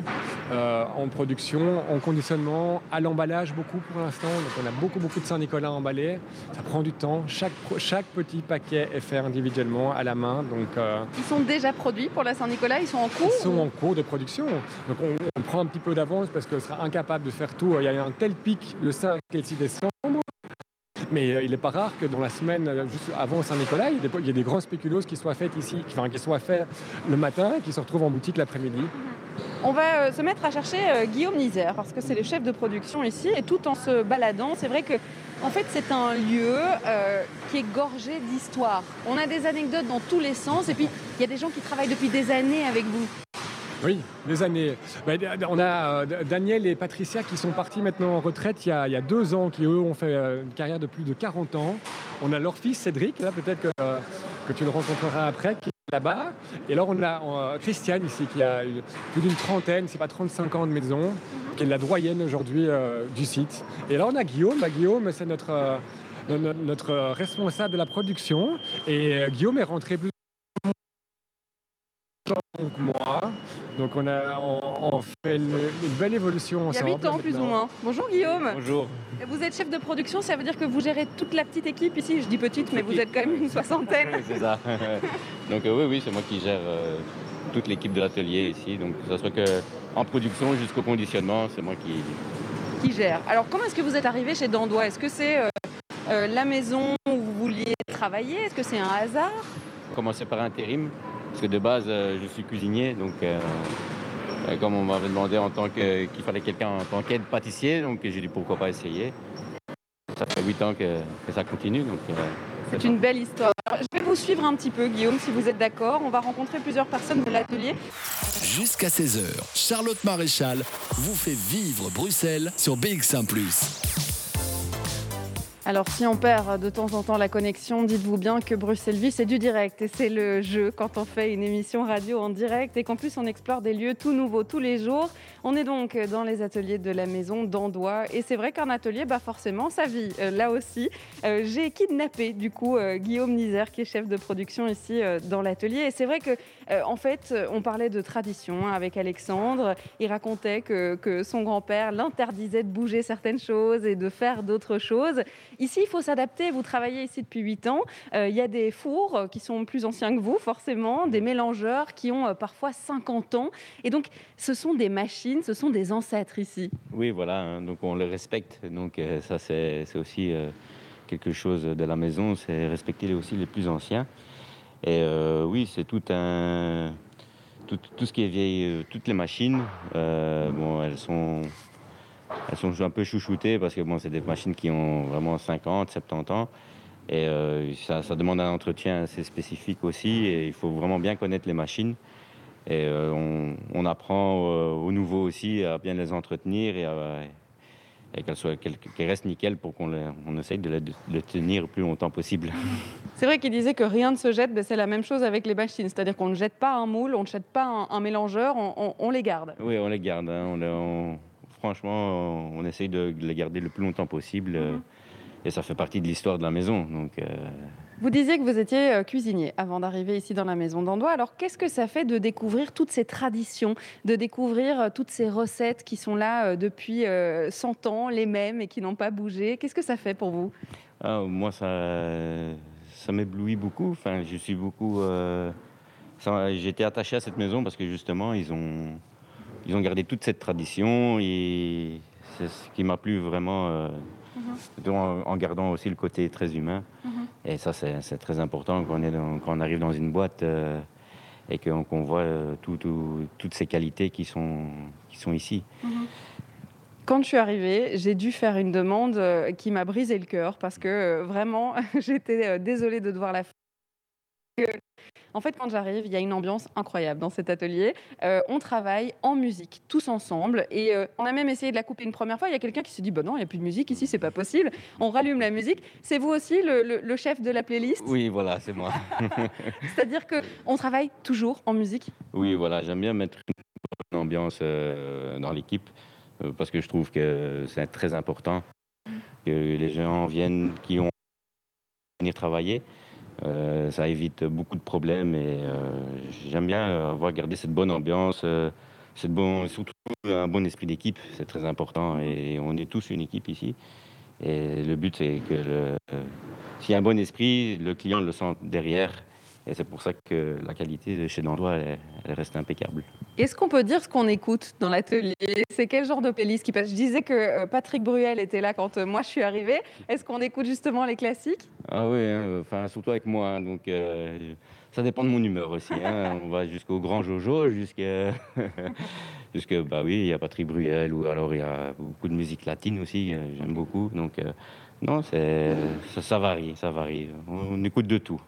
euh, en production, en conditionnement, à l'emballage beaucoup pour l'instant. Donc on a beaucoup beaucoup de Saint-Nicolas emballés. Ça prend du temps. Chaque, petit paquet est fait individuellement à la main. Donc euh, Ils sont déjà produits pour la Saint-Nicolas, ils sont en cours ils sont en cours de production. Donc on, on un petit peu d'avance parce qu'on sera incapable de faire tout. Il y a un tel pic le 5 et le 6 décembre. Mais euh, il n'est pas rare que dans la semaine euh, juste avant Saint-Nicolas, il y, a des- grands spéculoos qui soient faits ici, qui, enfin, qui soient faits le matin et qui se retrouvent en boutique l'après-midi. On va euh, se mettre à chercher Guillaume Nizer parce que c'est le chef de production ici et tout en se baladant, c'est vrai que en fait c'est un lieu qui est gorgé d'histoire. On a des anecdotes dans tous les sens et puis il y a des gens qui travaillent depuis des années avec vous. Oui, des années. Ben, on a euh, Daniel et Patricia qui sont partis maintenant en retraite il y a, deux ans, qui eux ont fait euh, une carrière de plus de 40 ans. On a leur fils Cédric, là peut-être que, euh, que tu le rencontreras après, qui est là-bas. Et alors on a Christiane ici qui a plus d'une trentaine, c'est pas 35 ans de maison, qui est la doyenne aujourd'hui du site. Et là on a Guillaume. Bah, Guillaume, c'est notre, no- no- notre responsable de la production. Et Guillaume est rentré plus que moi. Donc on a on, on fait une, une belle évolution Il y a ensemble. 8 ans plus ou moins. Bonjour Guillaume. Bonjour. Vous êtes chef de production, ça veut dire que vous gérez toute la petite équipe ici. Je dis petite, mais vous êtes quand même une soixantaine. C'est ça. Donc euh, oui, oui, c'est moi qui gère euh, toute l'équipe de l'atelier ici. Donc que ce soit que en production jusqu'au conditionnement, c'est moi qui. qui gère. Alors, comment est-ce que vous êtes arrivé chez Dandois? Est-ce que c'est euh, euh, la maison où vous vouliez travailler? Est-ce que c'est un hasard? Commencé par intérim, parce que de base, euh, je suis cuisinier, donc euh, euh, comme on m'avait demandé en tant que qu'il fallait quelqu'un en tant qu'aide pâtissier, donc j'ai dit pourquoi pas essayer. Ça fait 8 ans que, que ça continue, donc euh, C'est une belle histoire. Alors, je vais vous suivre un petit peu, Guillaume, si vous êtes d'accord. On va rencontrer plusieurs personnes de l'atelier. Jusqu'à 16h, Charlotte Maréchal vous fait vivre Bruxelles sur BX1 ⁇ Alors, si on perd de temps en temps la connexion, dites-vous bien que Bruxelles Vie, c'est du direct. Et c'est le jeu quand on fait une émission radio en direct et qu'en plus on explore des lieux tout nouveaux tous les jours. On est donc dans les ateliers de la maison d'Andois. Et c'est vrai qu'un atelier, bah forcément, ça vit. Euh, là aussi, Euh, j'ai kidnappé du coup euh, Guillaume Nizer, qui est chef de production ici dans l'atelier. Et c'est vrai que, en fait, on parlait de tradition hein, avec Alexandre. Il racontait que, que son grand-père l'interdisait de bouger certaines choses et de faire d'autres choses. Ici, il faut s'adapter. Vous travaillez ici depuis 8 ans. Euh, Il y a des fours euh, qui sont plus anciens que vous, forcément, des mélangeurs qui ont euh, parfois 50 ans. Et donc, ce sont des machines, ce sont des ancêtres ici. oui, voilà, hein, donc on le respecte. Donc euh, ça, c'est aussi euh, quelque chose de la maison, c'est respecter aussi les plus anciens. Et oui, c'est tout un. Tout, tout ce qui est vieille, toutes les machines, bon, elles sont, elles sont un peu chouchoutées parce que bon, c'est des machines qui ont vraiment 50, 70 ans. Et euh, ça, ça demande un entretien assez spécifique aussi. Et il faut vraiment bien connaître les machines. Et euh, on, on apprend euh, aux nouveaux aussi à bien les entretenir et, qu'elles qu'elles qu'elles restent nickel pour qu'on on essaye de les, de les tenir le plus longtemps possible. C'est vrai qu'il disait que rien ne se jette, mais c'est la même chose avec les machines. C'est-à-dire qu'on ne jette pas un moule, on ne jette pas un, un mélangeur, on, on- on les garde. Oui, on les garde. hein. On on- franchement, on essaye de les garder le plus longtemps possible. euh, Et ça fait partie de l'histoire de la maison. Donc, euh, Vous disiez que vous étiez euh, cuisinier avant d'arriver ici dans la maison d'Andois. Alors qu'est-ce que ça fait de découvrir toutes ces traditions, de découvrir toutes ces recettes qui sont là depuis euh, 100 ans, les mêmes et qui n'ont pas bougé? Qu'est-ce que ça fait pour vous? Ah, moi, ça, ça m'éblouit beaucoup. Enfin, je suis beaucoup. été attaché à cette maison parce que justement, ils ont, ils ont gardé toute cette tradition et c'est ce qui m'a plu vraiment. euh, en, en gardant aussi le côté très humain. Et ça, c'est très important quand on, est dans- quand on arrive dans une boîte euh, et qu'on voit euh, tout- tout- toutes ces qualités qui sont, qui sont ici. Quand je suis arrivée, j'ai dû faire une demande euh, qui m'a brisé le cœur parce que vraiment, j'étais désolée de devoir la faire. En fait, quand j'arrive, il y a une ambiance incroyable dans cet atelier. Euh, on travaille en musique, tous ensemble. Et euh, on a même essayé de la couper une première fois. Il y a quelqu'un qui s'est dit, bah non, il n'y a plus de musique ici, c'est pas possible. On rallume la musique. C'est vous aussi le, le- le chef de la playlist? Oui, voilà, c'est moi. C'est-à-dire qu'on travaille toujours en musique? Oui, voilà, j'aime bien mettre une ambiance euh, dans l'équipe parce que je trouve que c'est très important que les gens viennent qui ont venir travailler. Euh, ça évite beaucoup de problèmes et euh, j'aime bien avoir gardé cette bonne ambiance, euh, cette bon, surtout un bon esprit d'équipe, c'est très important et on est tous une équipe ici. Et le but c'est que euh, s'il y a un bon esprit, le client le sent derrière et c'est pour ça que la qualité de chez Dandois elle, elle reste impeccable. Est-ce qu'on peut dire ce qu'on écoute dans l'atelier? C'est quel genre de playlist qui passe? Je disais que euh, Patrick Bruel était là quand euh, moi je suis arrivée. Est-ce qu'on écoute justement les classiques? Ah oui, hein, enfin surtout avec moi, hein, donc euh, ça dépend de mon humeur aussi. hein. On va jusqu'au grand Jojo, jusqu'à jusque bah oui, il y a Patrick Bruel ou alors il y a beaucoup de musique latine aussi, j'aime beaucoup. Donc euh, non, ça, ça varie, ça varie. On, on écoute de tout.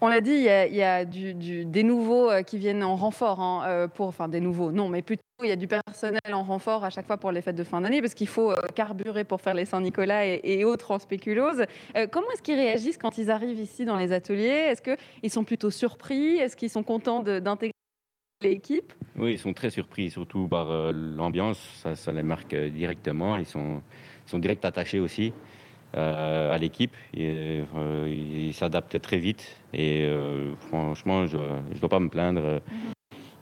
On l'a dit, il y a, il y a du- du- des nouveaux euh, qui viennent en renfort hein, euh, pour, enfin des nouveaux, non, mais plutôt il y a du personnel en renfort à chaque fois pour les fêtes de fin d'année parce qu'il faut euh, carburer pour faire les Saint-Nicolas et, et autres en spéculose. Euh, comment est-ce qu'ils réagissent quand ils arrivent ici dans les ateliers? Est-ce qu'ils sont plutôt surpris? Est-ce qu'ils sont contents d'intégrer l'équipe? Oui, ils sont très surpris, surtout par euh, l'ambiance, ça, ça les marque directement. Ils sont, ils sont direct attachés aussi à l'équipe. Et, euh, ils s'adaptent très vite. Et euh, franchement, je ne dois pas me plaindre.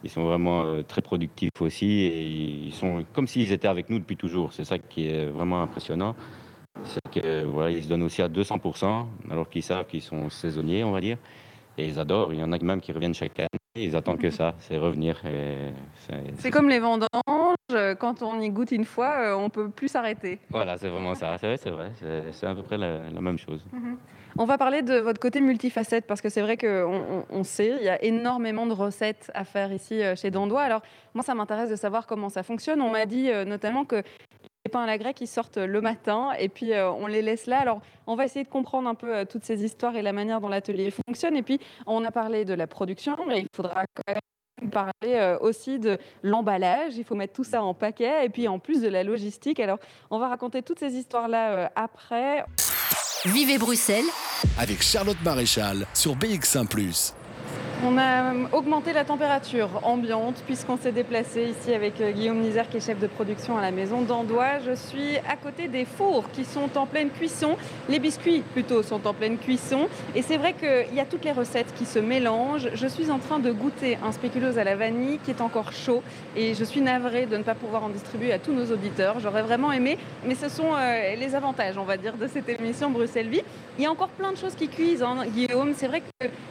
Ils sont vraiment euh, très productifs aussi. Et ils sont comme s'ils étaient avec nous depuis toujours. C'est ça qui est vraiment impressionnant. C'est que voilà, ils se donnent aussi à 200%, alors qu'ils savent qu'ils sont saisonniers, on va dire. Et ils adorent. Il y en a même qui reviennent chaque année. Ils attendent que ça, c'est revenir. C'est- comme les vendanges, euh, quand on y goûte une fois, euh, on peut plus s'arrêter. Voilà, c'est vraiment ça. C'est vrai, c'est vrai. C'est- à peu près la, la même chose. On va parler de votre côté multifacette parce que c'est vrai qu'on on, on sait, il y a énormément de recettes à faire ici euh, chez Dandois. Alors moi, ça m'intéresse de savoir comment ça fonctionne. On m'a dit euh, notamment que les pains à la grecque, ils sortent le matin et puis euh, on les laisse là. Alors on va essayer de comprendre un peu euh, toutes ces histoires et la manière dont l'atelier fonctionne. Et puis on a parlé de la production, mais il faudra quand même parler euh, aussi de l'emballage. Il faut mettre tout ça en paquet et puis en plus de la logistique. Alors on va raconter toutes ces histoires-là euh, après. Vivez Bruxelles avec Charlotte Maréchal sur BX1 ⁇ On a euh, augmenté la température ambiante puisqu'on s'est déplacé ici avec euh, Guillaume Nizer qui est chef de production à la maison d'Andois. Je suis à côté des fours qui sont en pleine cuisson. Les biscuits plutôt sont en pleine cuisson. Et c'est vrai qu'il y a toutes les recettes qui se mélangent. Je suis en train de goûter un spéculoos à la vanille qui est encore chaud et je suis navrée de ne pas pouvoir en distribuer à tous nos auditeurs. J'aurais vraiment aimé, mais ce sont euh, les avantages, on va dire, de cette émission Bruxelles Vie. Il y a encore plein de choses qui cuisent, hein, Guillaume. C'est vrai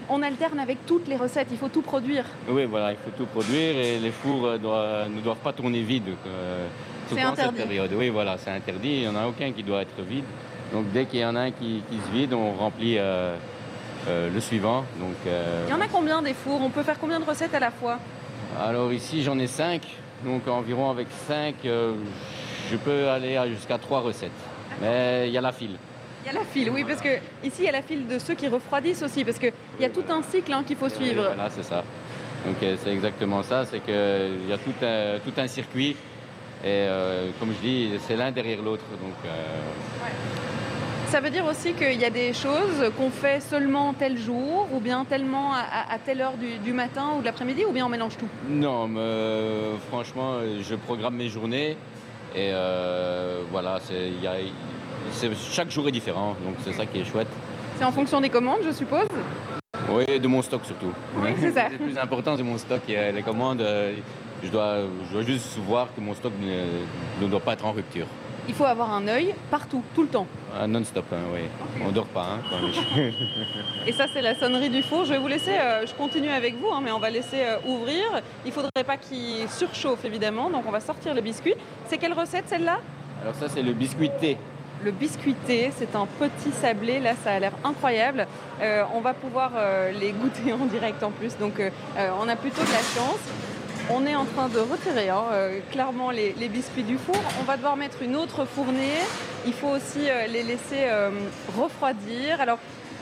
qu'on alterne avec toutes les recettes. Il faut tout produire. Oui, voilà, il faut tout produire et les fours euh, doivent- ne doivent pas tourner vides. cette interdit. période. Oui, voilà, c'est interdit. Il n'y en a aucun qui doit être vide. Donc dès qu'il y en a un qui, qui se vide, on remplit euh, euh, le suivant. Donc, euh, Il y en a combien des fours? On peut faire combien de recettes à la fois? Alors ici, j'en ai 5. Donc environ avec 5, je peux aller jusqu'à 3 recettes. Mais il y a la file. Il y a la file, oui, parce que ici il y a la file de ceux qui refroidissent aussi, parce qu'il y a tout un cycle hein, qu'il faut suivre. Voilà, c'est ça. Donc euh, c'est exactement ça, c'est qu'il y a tout un, tout un circuit. Et euh, comme je dis, c'est l'un derrière l'autre. Donc euh, Ça veut dire aussi qu'il y a des choses qu'on fait seulement tel jour, ou bien tellement à, telle heure du, du matin ou de l'après-midi, ou bien on mélange tout? non, mais, euh, franchement, euh, je programme mes journées. Et euh, voilà, c'est, il y a- chaque jour est différent. Donc c'est ça qui est chouette. C'est en fonction des commandes, je suppose. Oui, de mon stock surtout. Oui, c'est ça. Le plus important, c'est mon stock. Et, euh, les commandes, euh, je dois, je dois juste voir que mon stock ne, ne doit pas être en rupture. Il faut avoir un œil partout, tout le temps. Ah, Non-stop, hein, oui. On dort pas. Hein, quand. Et ça, c'est la sonnerie du four. Je vais vous laisser, euh, je continue avec vous, hein, mais on va laisser euh, ouvrir. Il faudrait pas qu'il surchauffe, évidemment, donc on va sortir le biscuit. C'est quelle recette, celle-là? Alors ça, c'est le biscuit thé. Le biscuité, c'est un petit sablé, là ça a l'air incroyable. Euh, on va pouvoir euh, les goûter en direct en plus, donc euh, on a plutôt de la chance. On est en train de retirer hein, clairement les, biscuits du four. On va devoir mettre une autre fournée. Il faut aussi les laisser refroidir.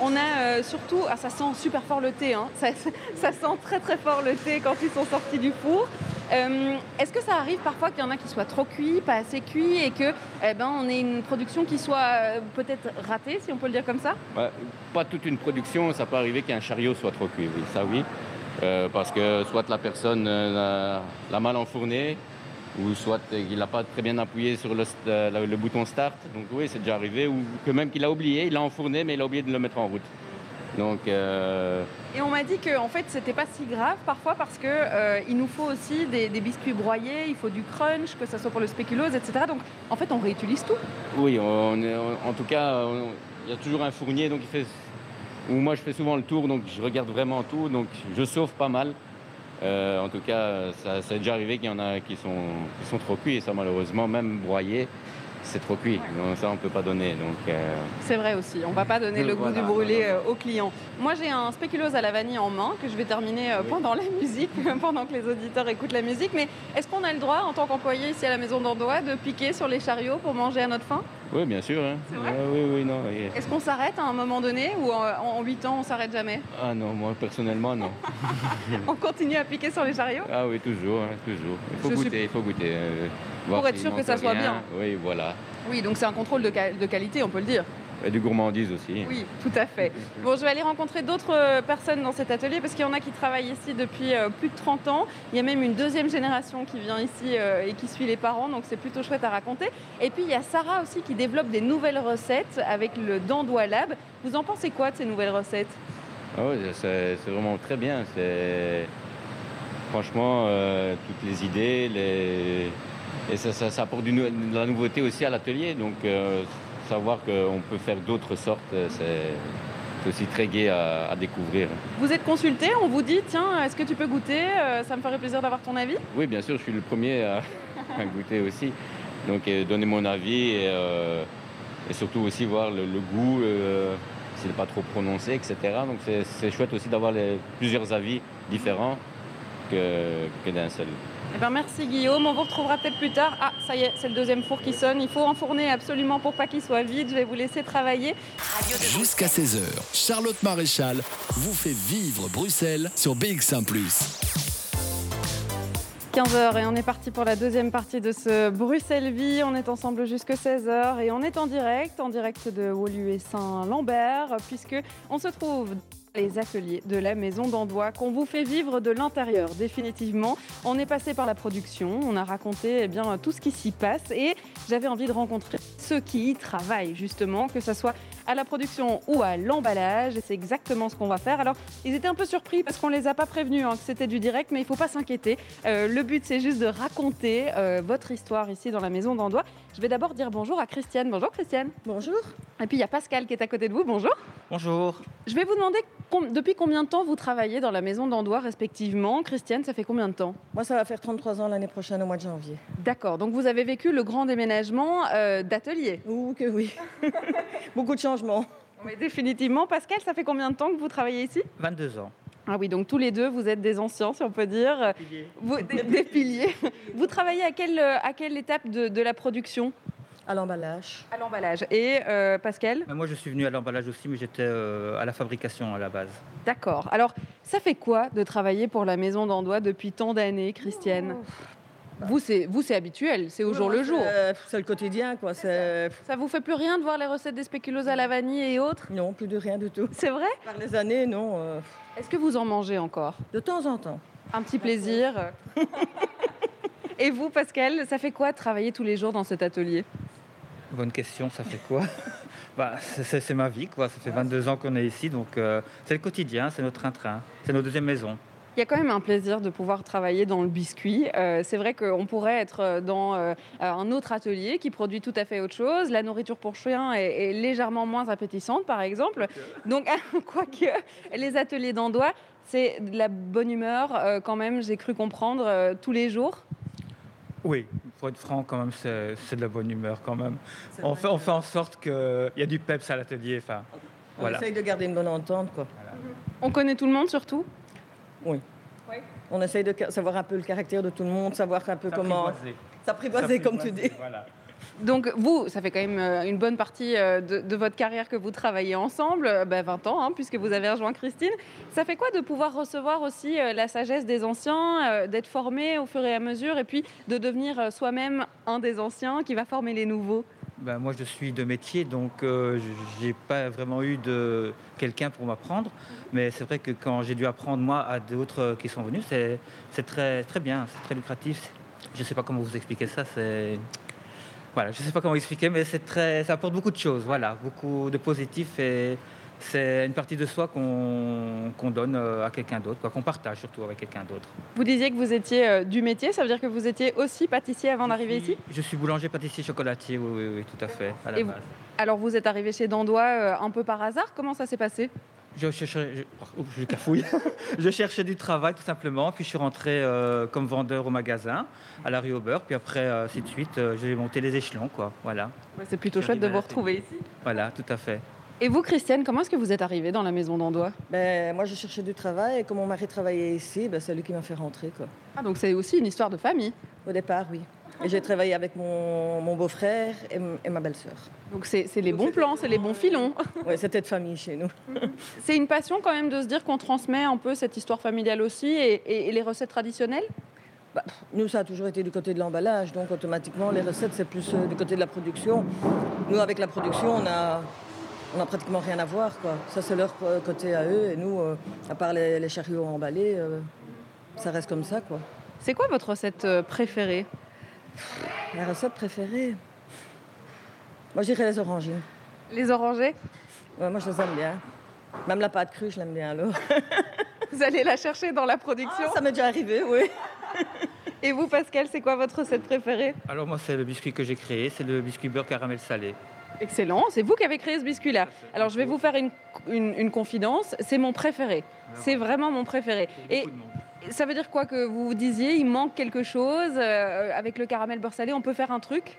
On a euh, surtout, ah, ça sent super fort le thé, hein. ça, sent très très fort le thé quand ils sont sortis du four. Euh, Est-ce que ça arrive parfois qu'il y en a qui soient trop cuits, pas assez cuits, et que eh ben, on ait une production qui soit euh, peut-être ratée, si on peut le dire comme ça? Ouais, pas toute une production, ça peut arriver qu'un chariot soit trop cuit, ça oui. Parce que soit la personne l'a mal enfourné, ou soit il n'a pas très bien appuyé sur le, euh, le bouton start. Donc oui, c'est déjà arrivé, ou que même qu'il a oublié, il l'a enfourné, mais il a oublié de le mettre en route. Donc euh, Et on m'a dit que en fait c'était pas si grave parfois parce que euh, il nous faut aussi des, des biscuits broyés, il faut du crunch, que ce soit pour le spéculose, etc. Donc en fait on réutilise tout. oui, on en tout cas, il y a toujours un fournier, donc il fait. Moi je fais souvent le tour, donc je regarde vraiment tout, donc je sauve pas mal. Euh, en tout cas, ça, ça est déjà arrivé qu'il y en a qui sont, qui sont trop cuits, et ça malheureusement, même broyés, c'est trop cuit. Donc ça on peut pas donner. Donc, euh, C'est vrai aussi, on va pas donner le goût du brûlé euh, aux clients. Moi j'ai un spéculose à la vanille en main que je vais terminer pendant la musique, pendant que les auditeurs écoutent la musique. Mais est-ce qu'on a le droit en tant qu'employé ici à la maison d'Andois de piquer sur les chariots pour manger à notre faim? Oui, bien sûr. hein. Vrai oui, oui, non. Est-ce qu'on s'arrête à un moment donné ou en, en 8 ans on s'arrête jamais? Ah non, moi personnellement, non. On continue à piquer sur les chariots? Ah oui, toujours, hein, toujours. Il faut Je goûter, il faut goûter. euh, Pour être sûr que ça soit rien. bien. Oui, voilà. Oui, donc c'est un contrôle de qualité, on peut le dire. Et du gourmandise aussi. Oui, tout à fait. Bon, je vais aller rencontrer d'autres euh, personnes dans cet atelier parce qu'il y en a qui travaillent ici depuis euh, plus de 30 ans. Il y a même une deuxième génération qui vient ici euh, et qui suit les parents, donc c'est plutôt chouette à raconter. Et puis il y a Sarah aussi qui développe des nouvelles recettes avec le Dandois Lab. Vous en pensez quoi de ces nouvelles recettes? Ah ouais, c'est vraiment très bien. C'est franchement euh, toutes les idées, les et ça, ça- ça apporte du de la nouveauté aussi à l'atelier. Donc euh, savoir qu'on peut faire d'autres sortes, euh, c'est aussi très gai à, à découvrir. Vous êtes consulté, on vous dit tiens, est-ce que tu peux goûter Euh, Ça me ferait plaisir d'avoir ton avis. Oui, bien sûr, je suis le premier à, à goûter aussi. Donc euh, donner mon avis et, euh, et surtout aussi voir le, le goût, euh, s'il n'est pas trop prononcé, etc. Donc c'est chouette aussi d'avoir plusieurs avis différents que, que d'un seul. Eh ben, merci Guillaume, on vous retrouvera peut-être plus tard. Ah, ça y est, c'est le deuxième four qui sonne. Il faut enfourner absolument pour pas qu'il soit vide. Je vais vous laisser travailler. Jusqu'à 16h, Charlotte Maréchal vous fait vivre Bruxelles sur BX1 ⁇ 15h et on est parti pour la deuxième partie de ce Bruxelles Vie. On est ensemble jusque 16h et on est en direct, en direct de Wolu et Saint-Lambert, puisque on se trouve les ateliers de la maison d'Andois qu'on vous fait vivre de l'intérieur définitivement. On est passé par la production, on a raconté eh tout ce qui s'y passe et j'avais envie de rencontrer ceux qui y travaillent justement, que ce soit à la production ou à l'emballage c'est exactement ce qu'on va faire. Alors ils étaient un peu surpris parce qu'on les a pas prévenus hein, que c'était du direct mais il faut pas s'inquiéter. Euh, le but c'est juste de raconter euh, votre histoire ici dans la maison d'Andois. Je vais d'abord dire bonjour à Christiane. Bonjour Christiane. Bonjour. Et puis il y a Pascal qui est à côté de vous. Bonjour. Bonjour. Je vais vous demander com- depuis combien de temps vous travaillez dans la maison d'Andois respectivement? Christiane, ça fait combien de temps? Moi, ça va faire 33 ans l'année prochaine, au mois de janvier. D'accord, donc vous avez vécu le grand déménagement euh, d'atelier? Ouh, que oui. Beaucoup de changements. Mais définitivement. Pascal, ça fait combien de temps que vous travaillez ici? 22 ans. Ah oui, donc tous les deux, vous êtes des anciens, si on peut dire. Vous- des, des piliers. Vous travaillez à quelle, à quelle étape de, de la production? À l'emballage. À l'emballage. Et euh, Pascal? Moi, je suis venu à l'emballage aussi, mais j'étais euh, à la fabrication à la base. D'accord. Alors, ça fait quoi de travailler pour la maison d'Andois depuis tant d'années, Christiane? Vous, c'est vous, c'est habituel, c'est au jour le jour. Euh, C'est le quotidien, quoi. Ça vous fait plus rien de voir les recettes des spéculoos à la vanille et autres? Non, plus de rien du tout. C'est vrai? Par les années, non. euh, Est-ce que vous en mangez encore? De temps en temps. Un petit plaisir. et vous, Pascal, ça fait quoi de travailler tous les jours dans cet atelier? Bonne question, ça fait quoi? Bah, c'est- ma vie, quoi. Ça fait 22 ans qu'on est ici, donc euh, c'est le quotidien, c'est notre train-train, c'est notre deuxième maison. Il y a quand même un plaisir de pouvoir travailler dans le biscuit. Euh, c'est vrai qu'on pourrait être dans euh, un autre atelier qui produit tout à fait autre chose. La nourriture pour chiens est, est légèrement moins appétissante, par exemple. Donc, quoique les ateliers d'Andois, c'est de la bonne humeur euh, quand même, j'ai cru comprendre, euh, tous les jours. Oui, pour être franc, quand même, c'est c'est de la bonne humeur, quand même. On fait, on fait en sorte qu'il y a du peps à l'atelier, enfin, On voilà. essaye de garder une bonne entente, quoi. On connaît tout le monde surtout? Oui. On essaye de savoir un peu le caractère de tout le monde, savoir un peu comment. S'apprivoiser, comme tu dis. Donc vous, ça fait quand même euh, une bonne partie euh, de, de votre carrière que vous travaillez ensemble, euh, bah, 20 ans, hein, puisque vous avez rejoint Christine. Ça fait quoi de pouvoir recevoir aussi la sagesse des anciens, d'être formé au fur et à mesure, et puis de devenir soi-même un des anciens qui va former les nouveaux? Ben, moi, je suis de métier, donc euh, je n'ai pas vraiment eu de quelqu'un pour m'apprendre. Mais c'est vrai que quand j'ai dû apprendre, moi, à d'autres euh, qui sont venus, c'est c'est très, très bien, c'est très lucratif. Je ne sais pas comment vous expliquer ça. C'est... Voilà, je ne sais pas comment expliquer, mais c'est très, ça apporte beaucoup de choses, voilà, beaucoup de positifs. C'est une partie de soi qu'on donne euh, à quelqu'un d'autre, qu'on partage surtout avec quelqu'un d'autre. Vous disiez que vous étiez euh, du métier, ça veut dire que vous étiez aussi pâtissier avant d'arriver ici? Je suis boulanger, pâtissier, chocolatier, oui, oui, oui, tout à fait, à la Et vous- base. Alors vous êtes arrivé chez Dandois euh, un peu par hasard, comment ça s'est passé? Je cherchais, je, oups, je cafouille. je cherchais du travail tout simplement, puis je suis rentré euh, comme vendeur au magasin, à la rue Aubert, puis après, ainsi de suite, j'ai monté les échelons, quoi. Voilà. Ouais, C'est plutôt chouette de vous retrouver ici. Voilà, tout à fait. Et vous, Christiane, comment est-ce que vous êtes arrivée dans la maison d'Andois? Ben, moi, je cherchais du travail et comme mon mari travaillait ici, ben, c'est lui qui m'a fait rentrer. Quoi. Ah, donc c'est aussi une histoire de famille? Au départ, oui. Et j'ai travaillé avec mon, mon beau-frère et, ma belle-sœur. Donc c'est les bons plans, c'est les bons filons. Oui, c'était de famille chez nous. C'est une passion quand même de se dire qu'on transmet un peu cette histoire familiale aussi et, et- et les recettes traditionnelles? Bah, nous, ça a toujours été du côté de l'emballage, donc automatiquement, les recettes, c'est plus euh, du côté de la production. Nous, avec la production, on a, on a pratiquement rien à voir. Quoi. Ça, c'est leur euh, côté à eux. Et nous, euh, à part les, les chariots emballés, euh, ça reste comme ça. Quoi. C'est quoi votre recette préférée? La recette préférée? Moi, je dirais les orangines. Les orangés Ouais, moi, je les aime bien. Même la pâte crue, je l'aime bien alors. Vous allez la chercher dans la production? Ah, ça m'est déjà arrivé, oui. Et vous, Pascal, c'est quoi votre recette préférée? Alors moi, c'est le biscuit que j'ai créé, c'est le biscuit beurre caramel salé. Excellent, c'est vous qui avez créé ce biscuit-là. Alors je vais vous faire une, une- une confidence, c'est mon préféré. C'est vraiment mon préféré. Et ça veut dire quoi que vous vous disiez, il manque quelque chose euh, avec le caramel beurre salé, on peut faire un truc?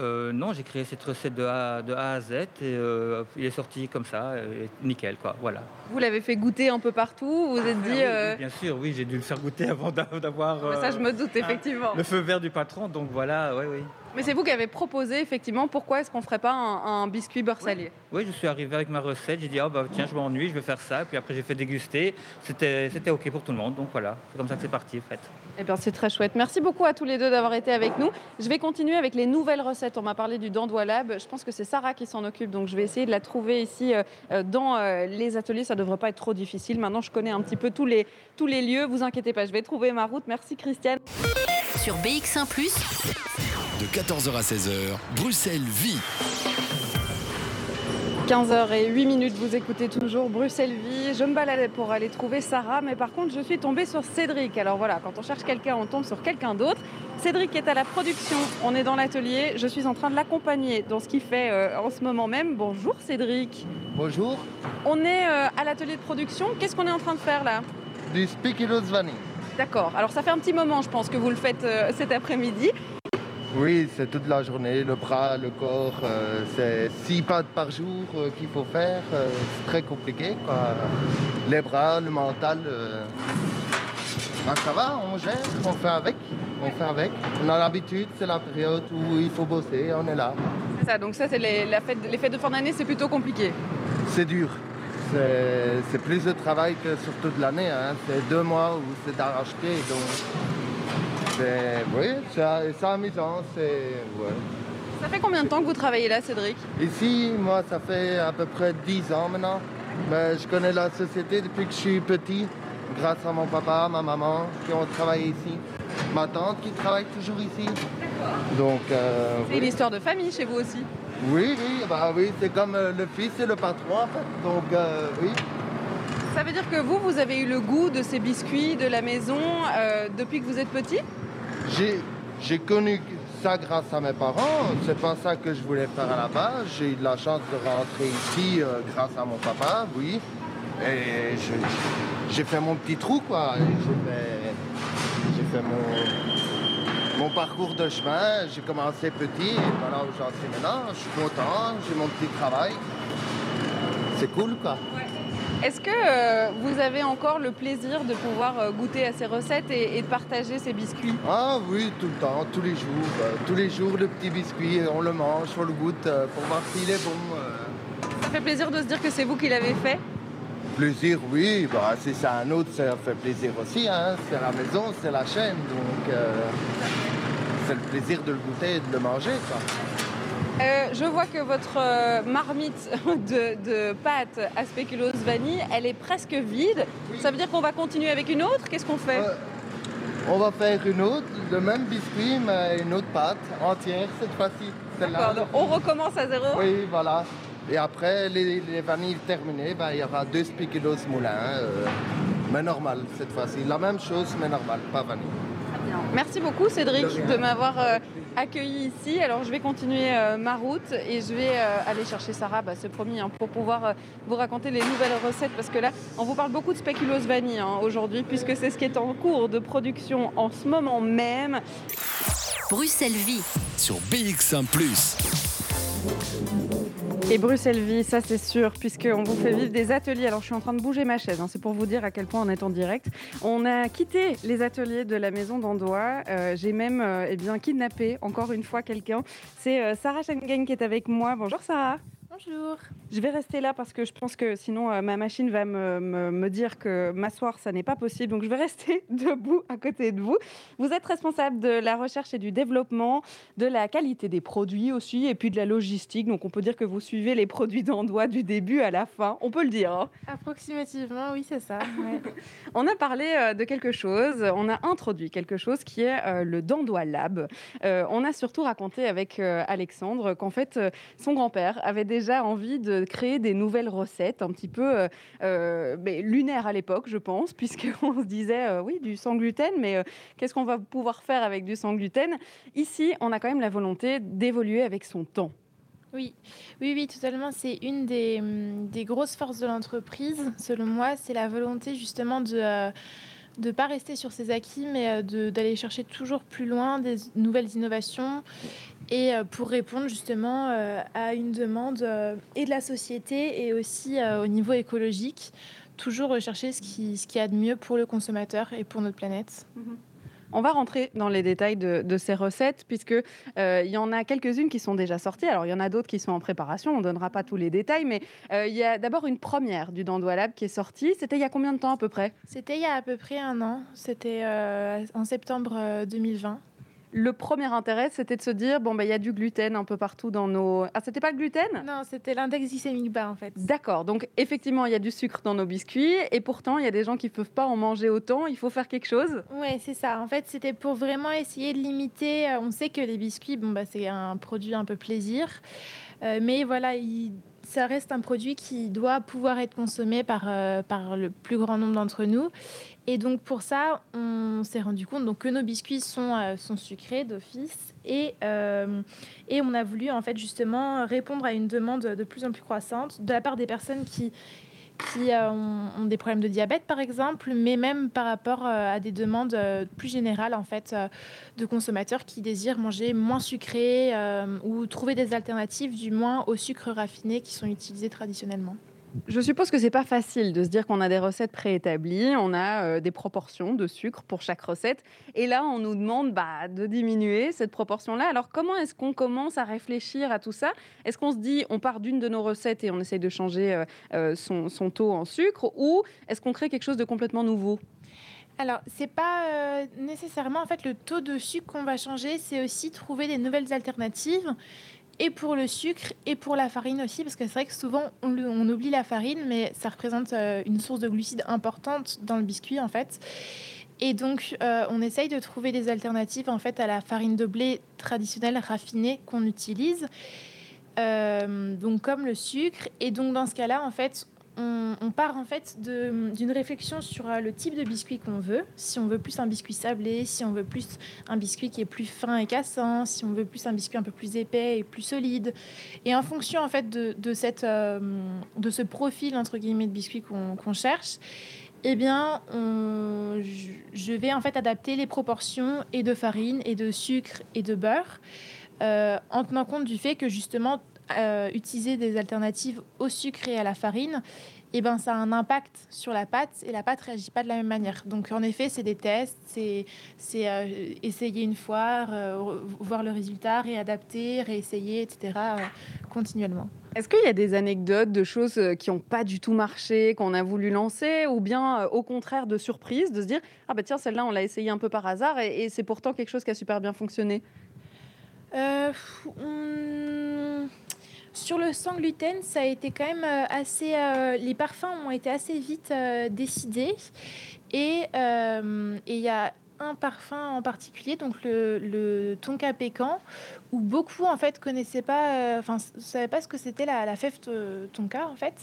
Euh, non, j'ai créé cette recette de A, de A à Z et euh, il est sorti comme ça, nickel, quoi. Voilà. Vous l'avez fait goûter un peu partout, vous êtes dit... Ah oui, euh, oui, bien sûr, oui, j'ai dû le faire goûter avant d'a- d'avoir ça, je me doute, effectivement. le feu vert du patron. Donc voilà, oui, oui. Mais c'est vous qui avez proposé, effectivement, pourquoi est-ce qu'on ferait pas un, un biscuit beurre salé? Oui, je suis arrivé avec ma recette. J'ai dit, ah bah tiens, je m'ennuie, je vais faire ça. Puis après, j'ai fait déguster. C'était c'était OK pour tout le monde. Donc voilà, c'est comme ça que c'est parti, en fait. Eh bien, c'est très chouette. Merci beaucoup à tous les deux d'avoir été avec nous. Je vais continuer avec les nouvelles recettes. On m'a parlé du Dandois Lab. Je pense que c'est Sarah qui s'en occupe, donc je vais essayer de la trouver ici euh, euh, dans euh, les ateliers. Ça ne devrait pas être trop difficile. Maintenant, je connais un petit peu tous les, tous les lieux. Vous inquiétez pas, je vais trouver ma route. Merci, Christiane. Sur BX1 ⁇ De 14h à 16h, Bruxelles vit. 15h08 minutes, vous écoutez toujours Bruxelles Vie. Je me baladais pour aller trouver Sarah, mais par contre, je suis tombée sur Cédric. Alors voilà, quand on cherche quelqu'un, on tombe sur quelqu'un d'autre. Cédric est à la production, on est dans l'atelier. Je suis en train de l'accompagner dans ce qu'il fait euh, en ce moment même. Bonjour Cédric. Bonjour, On est euh, à l'atelier de production. Qu'est-ce qu'on est en train de faire là? Du Spikilos Vanille. D'accord. Alors ça fait un petit moment, je pense, que vous le faites euh, cet après-midi. Oui, c'est toute la journée, le bras, le corps, euh, c'est six pâtes par jour euh, qu'il faut faire, euh, c'est très compliqué. Quoi. Les bras, le mental, ben, ça va, on gère, on fait avec, on fait avec. On a l'habitude, c'est la période où il faut bosser, on est là. C'est ça, donc ça, c'est les, la fête, les fêtes de fin d'année, c'est plutôt compliqué. C'est dur, c'est c'est plus de travail que sur toute l'année, hein. c'est deux mois où c'est d'arracher, donc c'est oui, c'est amusant, c'est ouais. Ça fait combien de temps que vous travaillez là, Cédric? Ici, moi, ça fait à peu près 10 ans maintenant. Mais je connais la société depuis que je suis petit, grâce à mon papa, ma maman qui ont travaillé ici. Ma tante qui travaille toujours ici. Donc, euh, C'est oui. une histoire de famille chez vous aussi? oui, oui, bah oui, c'est comme euh, le fils et le patron en fait. Donc, euh, oui. Ça veut dire que vous, vous avez eu le goût de ces biscuits de la maison depuis que vous êtes petit? J'ai, connu ça grâce à mes parents. C'est pas ça que je voulais faire à la base. J'ai eu de la chance de rentrer ici euh, grâce à mon papa, oui. Et j'ai fait mon petit trou, quoi. J'ai fait, fait mon, mon parcours de chemin. J'ai commencé petit et voilà où j'en suis maintenant. Je suis content, j'ai mon petit travail. C'est cool, quoi. Est-ce que euh, vous avez encore le plaisir de pouvoir euh, goûter à ces recettes et, et de partager ces biscuits? Ah oui, tout le temps, tous les jours. euh, tous les jours, le petit biscuit, on le mange, on le goûte pour voir s'il est bon. Ça fait plaisir de se dire que c'est vous qui l'avez fait? Plaisir, oui. Bah, si c'est un autre, ça fait plaisir aussi. Hein. C'est la maison, c'est la chaîne. Donc, c'est le plaisir de le goûter et de le manger. Quoi. Euh, je vois que votre euh, marmite de, de pâtes à spéculoos vanille, elle est presque vide. Ça veut dire qu'on va continuer avec une autre? Qu'est-ce qu'on fait? On va faire une autre, le même biscuit, mais une autre pâte entière cette fois-ci. D'accord, on recommence à zéro Oui, voilà. Et après, les, les vanilles terminées, ben, il y aura deux spéculoos moulins, euh, mais normal cette fois-ci. La même chose, mais normal, pas vanille. Merci beaucoup Cédric De m'avoir euh, accueilli ici. Alors je vais continuer euh, ma route et je vais euh, aller chercher Sarah, bah, c'est promis, hein, pour pouvoir euh, vous raconter les nouvelles recettes parce que là on vous parle beaucoup de spéculoos vanille hein, aujourd'hui puisque c'est ce qui est en cours de production en ce moment même. Bruxelles Vie sur BX1 ⁇ Et Bruxelles Vie, ça c'est sûr, puisqu'on vous fait vivre des ateliers. Alors je suis en train de bouger ma chaise, hein, c'est pour vous dire à quel point on est en direct. On a quitté les ateliers de la maison d'Andois. Euh, J'ai même euh, eh kidnappé encore une fois quelqu'un. C'est euh, Sarah Schengen qui est avec moi. Bonjour Sarah. Bonjour. Je vais rester là parce que je pense que sinon euh, ma machine va me, me- me dire que m'asseoir, ça n'est pas possible. Donc je vais rester debout à côté de vous. Vous êtes responsable de la recherche et du développement, de la qualité des produits aussi, et puis de la logistique. Donc on peut dire que vous suivez les produits d'Andois du début à la fin. On peut le dire. hein. Approximativement, oui, c'est ça. ouais. On a parlé euh, de quelque chose, on a introduit quelque chose qui est euh, le Dandois Lab. On a surtout raconté avec Alexandre qu'en fait, son grand-père avait déjà envie de créer des nouvelles recettes, un petit peu euh, euh, mais lunaires à l'époque, je pense, puisqu'on se disait, euh, oui, du sans gluten, mais euh, qu'est-ce qu'on va pouvoir faire avec du sans gluten? Ici, on a quand même la volonté d'évoluer avec son temps. Oui, oui, oui, totalement. C'est une des, hum, grosses forces de l'entreprise, selon moi. C'est la volonté justement de ne pas rester sur ses acquis, mais d'aller chercher toujours plus loin des nouvelles innovations et euh, pour répondre justement euh, à une demande euh, et de la société et aussi au niveau écologique. Toujours rechercher ce qui, ce qu'il y a de mieux pour le consommateur et pour notre planète. On va rentrer dans les détails de, de ces recettes, puisque euh, il y en a quelques-unes qui sont déjà sorties. Alors, il y en a d'autres qui sont en préparation. On ne donnera pas tous les détails, mais euh, il y a d'abord une première du Dandois Lab qui est sortie. C'était il y a combien de temps à peu près? C'était il y a à peu près un an. C'était euh, en septembre euh, 2020. Le premier intérêt, c'était de se dire bon, bah, il y a du gluten un peu partout dans nos. Ah, c'était pas le gluten? Non, c'était l'index glycémique bas en fait. D'accord, donc effectivement, il y a du sucre dans nos biscuits, et pourtant, il y a des gens qui ne peuvent pas en manger autant. Il faut faire quelque chose. Ouais, c'est ça. En fait, c'était pour vraiment essayer de limiter. euh, On sait que les biscuits, bon, bah, c'est un produit un peu plaisir. Euh, mais voilà, il- ça reste un produit qui doit pouvoir être consommé par, euh, par le plus grand nombre d'entre nous. Et donc, pour ça, on s'est rendu compte donc, que nos biscuits sont, euh, sont sucrés d'office. Et, euh, et on a voulu, en fait, justement, répondre à une demande de plus en plus croissante de la part des personnes qui qui euh, ont, des problèmes de diabète, par exemple, mais même par rapport euh, à des demandes euh, plus générales, en fait, euh, de consommateurs qui désirent manger moins sucré ou trouver des alternatives, du moins, au sucre raffiné qui sont utilisés traditionnellement. Je suppose que c'est pas facile de se dire qu'on a des recettes préétablies, on a euh, des proportions de sucre pour chaque recette, et là on nous demande bah, de diminuer cette proportion-là. Alors comment est-ce qu'on commence à réfléchir à tout ça? Est-ce qu'on se dit on part d'une de nos recettes et on essaye de changer euh, euh, son, taux en sucre, ou est-ce qu'on crée quelque chose de complètement nouveau? Alors, c'est pas nécessairement en fait le taux de sucre qu'on va changer, c'est aussi trouver des nouvelles alternatives. Et pour le sucre et pour la farine aussi, parce que c'est vrai que souvent on, oublie la farine, mais ça représente euh, une source de glucides importante dans le biscuit en fait. Et donc euh, on essaye de trouver des alternatives en fait à la farine de blé traditionnelle raffinée qu'on utilise. Euh, donc comme le sucre. Et donc dans ce cas-là, en fait, on, part en fait d'une réflexion sur euh, le type de biscuit qu'on veut. Si on veut plus un biscuit sablé, si on veut plus un biscuit qui est plus fin et cassant, si on veut plus un biscuit un peu plus épais et plus solide. Et en fonction en fait de, de cette, euh, de ce profil entre guillemets de biscuit qu'on cherche. Eh bien, je vais en fait adapter les proportions et de farine et de sucre et de beurre euh, en tenant compte du fait que justement euh, utiliser des alternatives au sucre et à la farine, et ben ça a un impact sur la pâte et la pâte réagit pas de la même manière. Donc en effet, c'est des tests, c'est c'est euh, essayer une fois, euh, voir le résultat, réadapter, réessayer, etc. euh, continuellement. Est-ce qu'il y a des anecdotes de choses qui n'ont pas du tout marché, qu'on a voulu lancer, ou bien au contraire de surprises, de se dire ah bah tiens celle-là on l'a essayé un peu par hasard et, et c'est pourtant quelque chose qui a super bien fonctionné? On- Sur le sans gluten, ça a été quand même euh, assez. euh, les parfums ont été assez vite euh, décidés. Et il y a un parfum en particulier, donc le, tonka pécan, où beaucoup en fait connaissaient pas, enfin savaient pas ce que c'était la, la fève to- tonka en fait.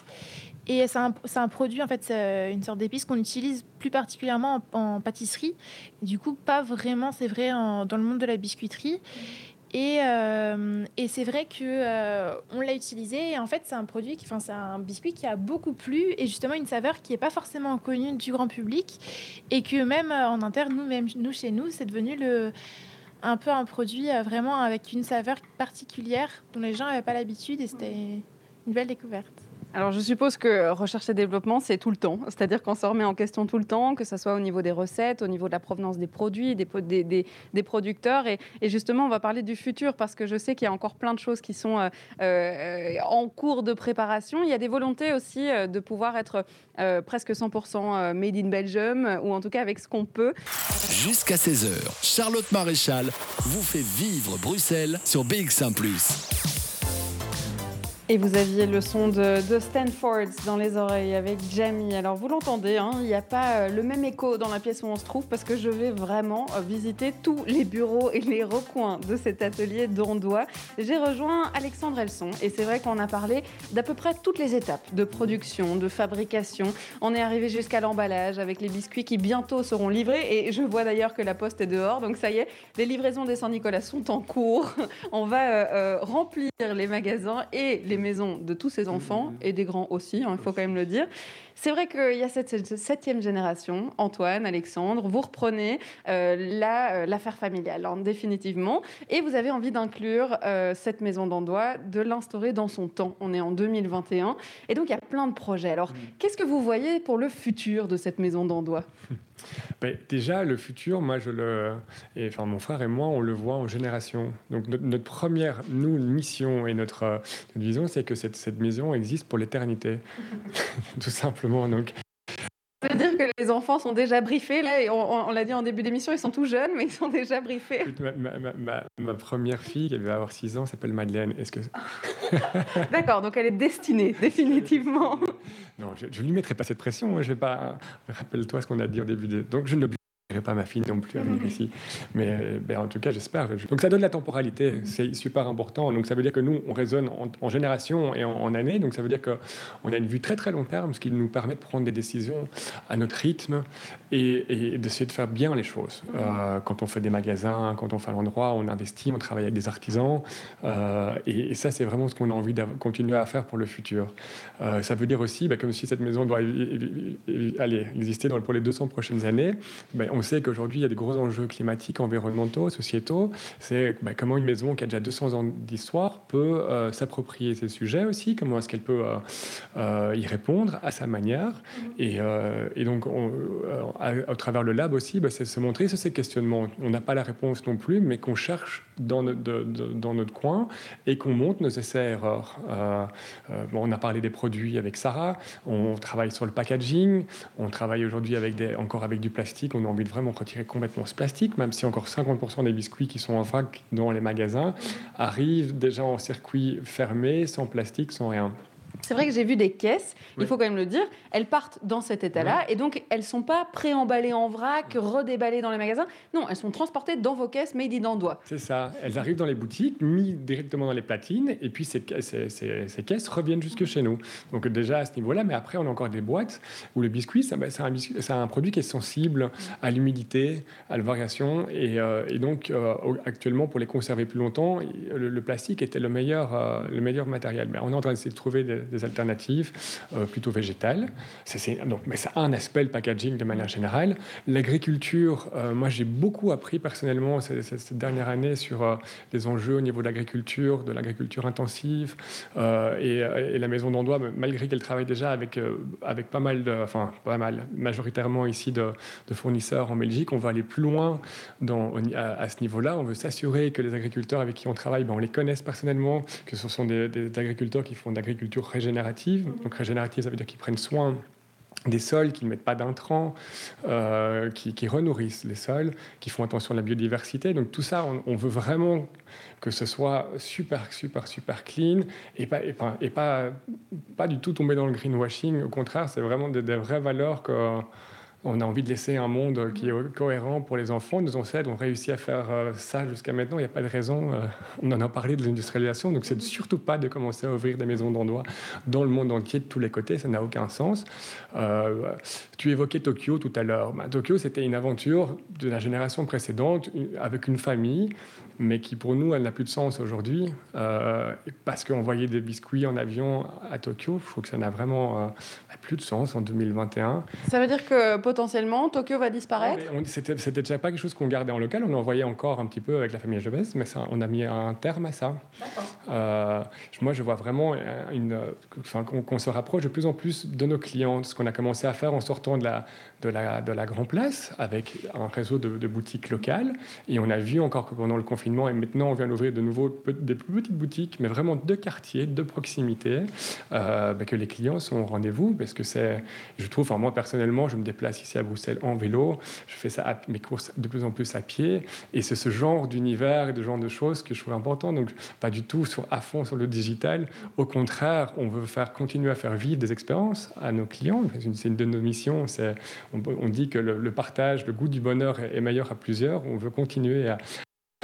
Et c'est un, un produit en fait, une sorte d'épice qu'on utilise plus particulièrement en, pâtisserie. Du coup, pas vraiment, c'est vrai, dans le monde de la biscuiterie. Et, euh, et c'est vrai que euh, on l'a utilisé et en fait c'est un produit enfin c'est un biscuit qui a beaucoup plu et justement une saveur qui est pas forcément connue du grand public et que même euh, en interne nous même nous chez nous c'est devenu le un peu un produit euh, vraiment avec une saveur particulière dont les gens n'avaient pas l'habitude et c'était une belle découverte. Alors je suppose que recherche et développement, c'est tout le temps. C'est-à-dire qu'on se remet en question tout le temps, que ce soit au niveau des recettes, au niveau de la provenance des produits, des, des, des- producteurs. Et, justement, on va parler du futur parce que je sais qu'il y a encore plein de choses qui sont euh, euh, en cours de préparation. Il y a des volontés aussi euh, de pouvoir être presque 100% made in Belgium, ou en tout cas avec ce qu'on peut. Jusqu'à 16h, Charlotte Maréchal vous fait vivre Bruxelles sur BX1 ⁇ Et vous aviez le son de, de Stanford dans les oreilles avec Jamie. Alors vous l'entendez, hein, il n'y a pas euh, le même écho dans la pièce où on se trouve parce que je vais vraiment euh, visiter tous les bureaux et les recoins de cet atelier d'Ondois. J'ai rejoint Alexandre Elson et c'est vrai qu'on a parlé d'à peu près toutes les étapes de production, de fabrication. On est arrivé jusqu'à l'emballage avec les biscuits qui bientôt seront livrés et je vois d'ailleurs que la poste est dehors. Donc ça y est, les livraisons des Saint-Nicolas sont en cours. On va euh, remplir les magasins et les maisons de tous ces enfants et des grands aussi, hein, il faut quand même le dire. C'est vrai qu'il y a cette, septième génération, Antoine, Alexandre, vous reprenez euh, la, euh, l'affaire familiale, hein, définitivement, et vous avez envie d'inclure euh, cette maison d'Andois, de l'instaurer dans son temps. On est en 2021, et donc il y a plein de projets. Alors, qu'est-ce que vous voyez pour le futur de cette maison d'Andois? Ben, déjà, le futur, moi, je le, et, enfin, mon frère et moi, on le voit en génération. Donc, notre, notre première, nous, mission et notre, euh, notre vision, c'est que cette, cette maison existe pour l'éternité, tout simplement. Donc, Ça veut dire que les enfants sont déjà briefés, là, et on, l'a dit en début d'émission, ils sont tout jeunes, mais ils sont déjà briefés. ma, ma- ma- ma- ma première fille, qui va avoir 6 ans, s'appelle Madeleine. Est-ce que D'accord, donc elle est destinée, définitivement. non, je, je lui mettrai pas cette pression. moi, Je vais pas. Rappelle-toi ce qu'on a dit au début. Des... Donc, je pas ma fille non plus à venir ici. Mais euh, ben, en tout cas, j'espère. Donc, ça donne la temporalité. C'est super important. Donc, ça veut dire que nous, on raisonne en, en génération et en, en années. Donc, ça veut dire qu'on a une vue très très long terme, ce qui nous permet de prendre des décisions à notre rythme et, et d'essayer de faire bien les choses. Euh, quand on fait des magasins, quand on fait l'endroit, on investit, on travaille avec des artisans. Euh, et, et ça, c'est vraiment ce qu'on a envie de continuer à faire pour le futur. Euh, ça veut dire aussi, ben, comme si cette maison doit aller exister dans, pour les 200 prochaines années, ben, on sait qu'aujourd'hui, il y a des gros enjeux climatiques, environnementaux, sociétaux. C'est ben, comment une maison qui a déjà 200 ans d'histoire peut euh, s'approprier ces sujets aussi, comment est-ce qu'elle peut euh, euh, y répondre à sa manière. Et, euh, et donc, on, à, à travers le lab aussi, ben, c'est se montrer sur ces questionnements. On n'a pas la réponse non plus, mais qu'on cherche dans notre, de- de- dans notre coin et qu'on monte nos essais-erreurs. Bon, on a parlé des produits avec Sarah, on travaille sur le packaging, on travaille aujourd'hui avec des, encore avec du plastique, on a envie de vraiment retirer complètement ce plastique, même si encore 50% des biscuits qui sont en vrac dans les magasins arrivent déjà en circuit fermé, sans plastique, sans rien. C'est vrai que j'ai vu des caisses, il faut quand même le dire, elles partent dans cet état-là, et donc elles sont pas pré-emballées en vrac, redéballées dans les magasins. Non, elles sont transportées dans vos caisses made in Andois. C'est ça. Elles arrivent dans les boutiques, mises directement dans les platines, et puis ces, ca- ces- ces- ces caisses reviennent jusque chez nous. Donc déjà à ce niveau-là, mais après on a encore des boîtes où le biscuit, bah, c'est un, produit qui est sensible à l'humidité, à la variation, et, euh, et donc euh, actuellement pour les conserver plus longtemps, le, le plastique était le meilleur, euh, le meilleur matériel. Mais on est en train d'essayer de trouver des, des alternatives euh, plutôt végétales. C'est- donc, mais a un aspect, le packaging, de manière générale. L'agriculture, euh, moi, j'ai beaucoup appris personnellement cette, dernière année sur euh, les enjeux au niveau de l'agriculture, de l'agriculture intensive. euh, et, la maison d'Andois, malgré qu'elle travaille déjà avec, euh, avec pas mal, de, enfin, pas mal, majoritairement ici de, fournisseurs en Belgique, on va aller plus loin à ce niveau-là. On veut s'assurer que les agriculteurs avec qui on travaille, ben, on les connaisse personnellement, que ce sont des, des agriculteurs qui font de l'agriculture régénérative. Donc régénérative, ça veut dire qu'ils prennent soin des sols, qui ne mettent pas d'intrants, euh, qui, qui renourrissent les sols, qui font attention à la biodiversité. Donc tout ça, on, veut vraiment que ce soit super, super, super clean et pas, et pas, et pas, pas du tout tomber dans le greenwashing. Au contraire, c'est vraiment des, vraies valeurs on a envie de laisser un monde qui est cohérent pour les enfants. Nos ancêtres ont réussi à faire euh, ça jusqu'à maintenant. Il n'y a pas de raison. euh, on en a parlé de l'industrialisation. Donc, c'est surtout pas de commencer à ouvrir des maisons d'endroit dans le monde entier de tous les côtés. Ça n'a aucun sens. Euh, tu évoquais Tokyo tout à l'heure. Bah, Tokyo, c'était une aventure de la génération précédente avec une famille mais qui pour nous, elle n'a plus de sens aujourd'hui, euh, parce qu'on voyait des biscuits en avion à Tokyo. Je trouve que ça n'a vraiment euh, plus de sens en 2021. Ça veut dire que potentiellement Tokyo va disparaître? C'était déjà pas quelque chose qu'on gardait en local, on en voyait encore un petit peu avec la famille Jebès, mais ça, on a mis un terme à ça. Euh, moi, je vois vraiment euh, une, enfin, qu'on se rapproche de plus en plus de nos clients, ce qu'on a commencé à faire en sortant de la, de la, de la Grand Place avec un réseau de, de boutiques locales. Et on a vu encore que pendant le et maintenant on vient d'ouvrir de nouveau des plus petites boutiques, mais vraiment de quartier, de proximité, euh, bah, que les clients sont au rendez-vous parce que c'est, je trouve, enfin, moi personnellement, je me déplace ici à Bruxelles en vélo, je fais ça mes courses de plus en plus à pied, et c'est ce genre d'univers et de genre de choses que je trouve important. Donc, pas du tout sur, à fond sur le digital. Au contraire, on veut faire continuer à faire vivre des expériences à nos clients. C'est une, de nos missions. On, dit que le, partage, le goût du bonheur est meilleur à plusieurs. On veut continuer à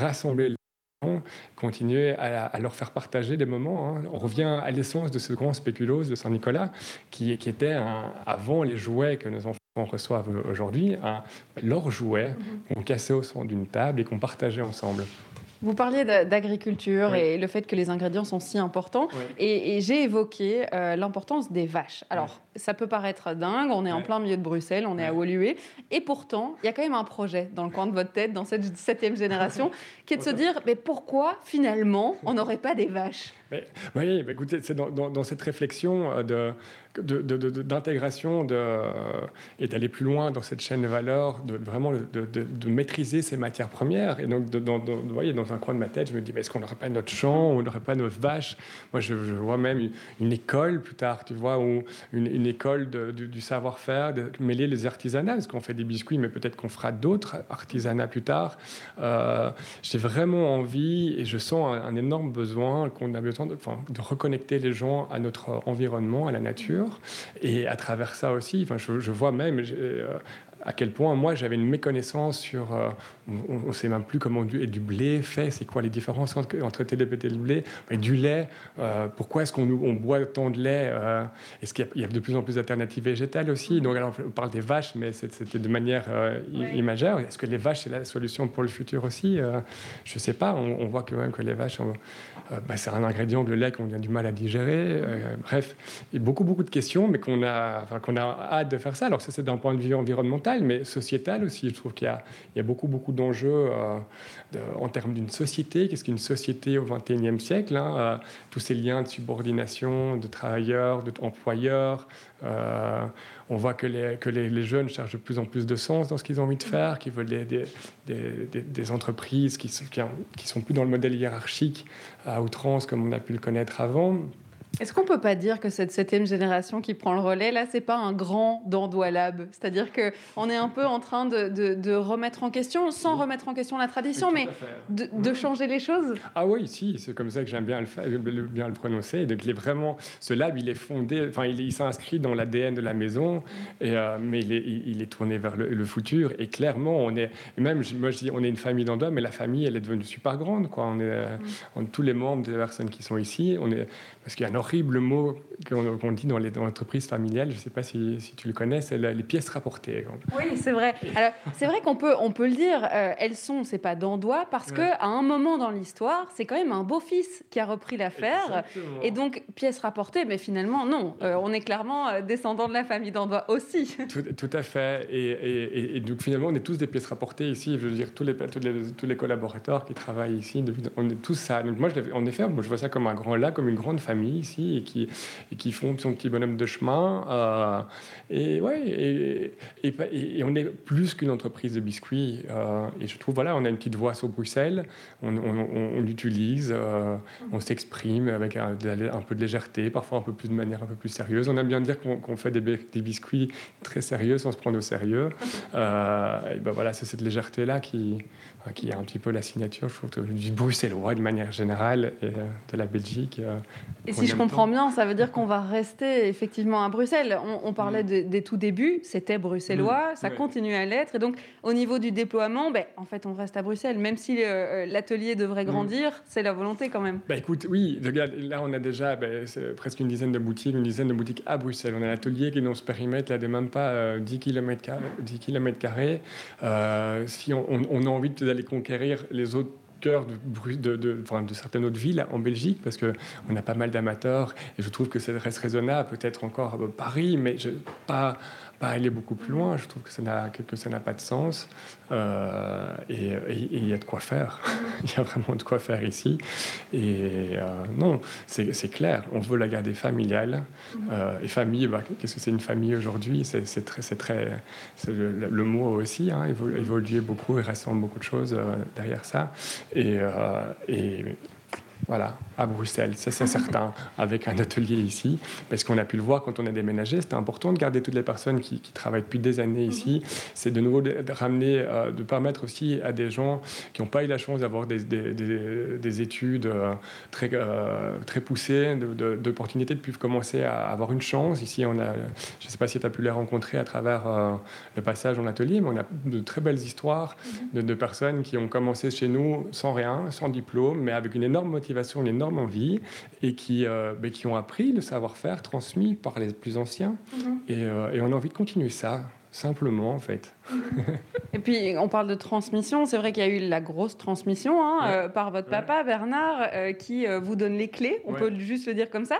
rassembler les gens, continuer à, à leur faire partager des moments. hein. On revient à l'essence de ce grand spéculoos de Saint-Nicolas, qui, qui était un- avant les jouets que nos enfants reçoivent aujourd'hui, un- leurs jouets qu'on cassait au son d'une table et qu'on partageait ensemble. Vous parliez d'a- d'agriculture Oui. et le fait que les ingrédients sont si importants. Oui. Et, et j'ai évoqué euh, l'importance des vaches. Alors, ça peut paraître dingue, on est en plein milieu de Bruxelles, on est à Woluwe. Et pourtant, il y a quand même un projet dans le coin de votre tête, dans cette septième génération, qui est de se dire, mais pourquoi finalement on n'aurait pas des vaches? Oui, écoutez, c'est dans, cette réflexion euh, de, d'intégration de, euh, et d'aller plus loin dans cette chaîne de valeur, de vraiment de, maîtriser ces matières premières. Et donc, dans, vous voyez, dans un coin de ma tête, je me dis, mais est-ce qu'on n'aurait pas notre champ, on n'aurait pas nos vaches Moi, je, vois même une, école plus tard, tu vois, ou une, école du savoir-faire, de mêler les artisanats, parce qu'on fait des biscuits, mais peut-être qu'on fera d'autres artisanats plus tard. Euh, J'ai vraiment envie, et je sens un, un énorme besoin, qu'on a besoin de, reconnecter les gens à notre environnement, à la nature. Et à travers ça aussi, enfin, je, vois même à quel point moi j'avais une méconnaissance sur. euh, on ne sait même plus comment du, et du blé fait, c'est quoi les différences entre, entre TDP et le blé, mais du lait. euh, pourquoi est-ce qu'on on boit tant de lait euh, Est-ce qu'il y, a- il y a de plus en plus d'alternatives végétales aussi? Donc alors, on parle des vaches, mais c'était de manière i- imaginaire. Est-ce que les vaches c'est la solution pour le futur aussi? Je ne sais pas. On, on voit quand même que les vaches, bah, c'est un ingrédient de lait qu'on a du mal à digérer. Bref, il y a beaucoup beaucoup de questions, mais qu'on a, enfin, qu'on a hâte de faire ça. Alors ça c'est d'un point de vue environnemental, mais sociétal aussi. Je trouve qu'il y a, il y a beaucoup beaucoup d'enjeux euh, de- en termes d'une société. Qu'est-ce qu'une société au XXIe siècle hein, euh, Tous ces liens de subordination, de travailleurs, d'employeurs. Euh, on voit que, les, que les, les jeunes cherchent de plus en plus de sens dans ce qu'ils ont envie de faire, qu'ils veulent des, des, des- des- des entreprises qui sont, qui, qui sont plus dans le modèle hiérarchique à outrance comme on a pu le connaître avant. Est-ce qu'on peut pas dire que cette septième génération qui prend le relais, là, c'est pas un grand Dandois Lab C'est-à-dire que on est un peu en train de, de- de remettre en question, sans remettre en question la tradition, mais de, de changer les choses? Ah oui, si, c'est comme ça que j'aime bien le, bien le prononcer. Donc, il est vraiment, ce lab, il est fondé, enfin, il, s'inscrit dans l'ADN de la maison, et, euh, mais il est, il, il est tourné vers le, le futur. Et clairement, on est, même, je- moi, je dis, on est une famille d'Andois, mais la famille, elle est devenue super grande, quoi. On est, euh, on- tous les membres des personnes qui sont ici, on est, parce qu'il y a l'horrible mot qu'on dit dans les dans l'entreprise familiale, je ne sais pas si, si tu le connais, c'est les pièces rapportées. Oui, c'est vrai. Alors, c'est vrai qu'on peut, on peut le dire, euh, elles sont, c'est pas d'Andois, parce que à un moment dans l'histoire, c'est quand même un beau-fils qui a repris l'affaire. Et donc, pièce rapportée, mais finalement, non. Euh, on est clairement euh, descendant de la famille d'Andois aussi. Tout, tout à fait. Et, et- et- et donc finalement, on est tous des pièces rapportées ici. Je veux dire, tous les, tous les, tous les collaborateurs qui travaillent ici, on est tous ça. Donc moi, je, en effet, moi, je vois ça comme un grand lac, comme une grande famille ici, et qui, et qui font son petit bonhomme de chemin. euh, et ouais, et, on est plus qu'une entreprise de biscuits. euh, et je trouve, voilà, on a une petite voix sur Bruxelles, on, l'utilise, euh, on s'exprime avec un, peu de légèreté, parfois un peu plus de manière un peu plus sérieuse. On aime bien dire qu'on fait des, bi- des biscuits très sérieux sans se prendre au sérieux. Et ben voilà, c'est cette légèreté-là qui, qui est un petit peu la signature, je trouve, du bruxellois de manière générale et euh, de la Belgique. euh, Et si je comprends bien, ça veut dire qu'on va rester effectivement à Bruxelles. On, on parlait de- des tout débuts, c'était bruxellois, Mm. ça Ouais. continue à l'être. Et donc, au niveau du déploiement, ben, en fait, on reste à Bruxelles. Même si euh, l'atelier devrait Mm. grandir, c'est la volonté quand même. Bah écoute, oui, regarde, là on a déjà ben, presque une dizaine de boutiques, une dizaine de boutiques à Bruxelles. On a l'atelier qui est dans ce périmètre là de même pas euh, 10 km, 10 km Euh, si on, on- on a envie d'aller conquérir les autres cœurs de, de, de, de certaines autres villes en Belgique, parce qu'on a pas mal d'amateurs, et je trouve que ça reste raisonnable, peut-être encore à Paris, mais je, pas, pas aller beaucoup plus loin. Je trouve que ça n'a que, ça n'a pas de sens. Euh, et il y a de quoi faire. Il y a vraiment de quoi faire ici. Et euh, non, c'est clair. On veut la garder familiale. Euh, et famille, bah, qu'est-ce que c'est une famille aujourd'hui? C'est très, c'est très, le, le mot aussi hein, évo- évolué beaucoup et rassemble beaucoup de choses derrière ça. Et, et voilà, à Bruxelles, ça c'est certain, avec un atelier ici, parce qu'on a pu le voir quand on a déménagé, c'était important de garder toutes les personnes qui, qui travaillent depuis des années ici, c'est de nouveau de, de ramener, euh, de permettre aussi à des gens qui n'ont pas eu la chance d'avoir des, des- des- des études euh, très, euh, très poussées, de- de- d'opportunités de, pouvoir commencer à avoir une chance. Ici, on a, je ne sais pas si tu as pu les rencontrer à travers le passage en atelier, mais on a de très belles histoires de, de personnes qui ont commencé chez nous sans rien, sans diplôme, mais avec une énorme motivation, une énorme envie, et qui, euh, ben, qui ont appris le savoir-faire transmis par les plus anciens. Et, euh, et on a envie de continuer ça, simplement, en fait. Et puis, on parle de transmission. C'est vrai qu'il y a eu la grosse transmission hein, Ouais. euh, par votre papa, Bernard, euh, qui euh, vous donne les clés. On Ouais. peut juste le dire comme ça.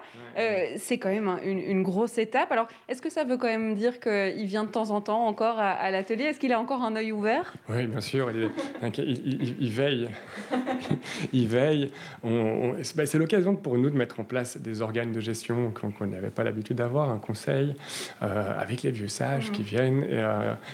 C'est quand même un- une, une grosse étape. Alors, est-ce que ça veut quand même dire qu'il vient de temps en temps encore à, à l'atelier? Est-ce qu'il a encore un œil ouvert? Oui, bien sûr, il, est- il- il- il veille. il veille. On- on- c'est c'est l'occasion pour nous de mettre en place des organes de gestion qu'on n'avait pas l'habitude d'avoir, un conseil, avec les vieux sages qui, viennent, et,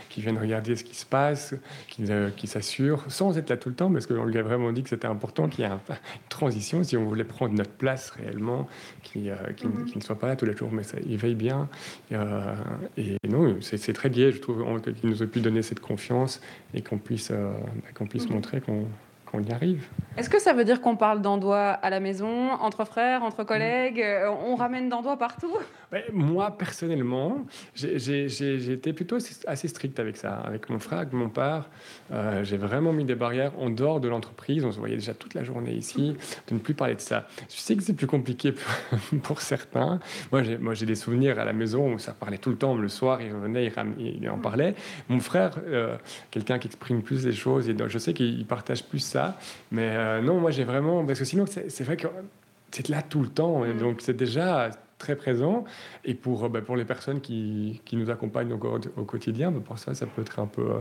qui viennent regarder ce qui se passe, qui, euh, qui s'assurent, sans être là tout le temps, parce qu'on lui a vraiment dit que c'était important qu'il y ait un- une transition, si on voulait prendre notre place réellement, qui, euh, qui, qui ne soit pas là tous les jours, mais ça, il veille bien. Euh, et non, c'est très gai, je trouve, qu'il nous ait pu donner cette confiance et qu'on puisse, euh, bah, puisse montrer qu'on qu'on y arrive. Est-ce que ça veut dire qu'on parle d'endois à la maison, entre frères, entre collègues euh, On ramène d'endois partout? Ben, moi, personnellement, j'ai- été plutôt assez- strict avec ça. Avec mon frère, avec mon père, euh, j'ai vraiment mis des barrières en dehors de l'entreprise. On se voyait déjà toute la journée ici, de ne plus parler de ça. Je sais que c'est plus compliqué pour, certains. Moi, j'ai des souvenirs à la maison où ça parlait tout le temps. Le soir, il revenait, il, en parlait. Mon frère, euh, quelqu'un qui exprime plus les choses, et je sais qu'il partage plus ça. Mais euh, non, moi, j'ai vraiment... Parce que sinon, c'est c'est vrai que c'est là tout le temps. et donc, c'est déjà très présent. Et pour, euh, bah, pour les personnes qui, qui nous accompagnent au, au quotidien, bah, pour ça, ça peut être un peu, euh,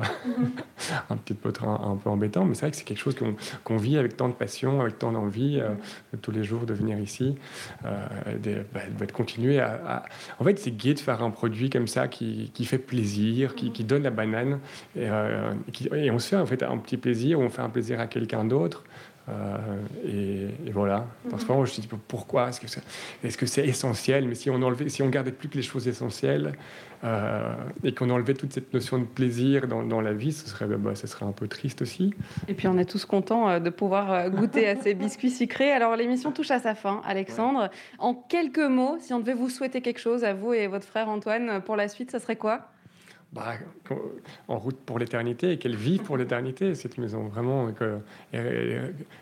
un petit peu, un, un peu embêtant. Mais c'est vrai que c'est quelque chose qu'on qu'on vit avec tant de passion, avec tant d'envie, euh, tous les jours de venir ici, euh, de, bah, de continuer à, à- En fait, c'est gai de faire un produit comme ça qui, qui fait plaisir, qui, qui donne la banane. Et, qui- et on se fait en fait un petit plaisir, on fait un plaisir à quelqu'un d'autre. Euh, et, et voilà. Parfois, je me dis pourquoi Est-ce que c'est est -ce c'est essentiel? Mais si on enlevait, si on gardait plus que les choses essentielles euh, et qu'on enlevait toute cette notion de plaisir dans, dans la vie, ce serait, bah, ce serait un peu triste aussi. Et puis on est tous contents euh, de pouvoir goûter à ces biscuits sucrés. Alors l'émission touche à sa fin, Alexandre. En quelques mots, si on devait vous souhaiter quelque chose à vous et votre frère Antoine pour la suite, ça serait quoi? Bah, en route pour l'éternité et qu'elle vive pour l'éternité, cette maison. Vraiment,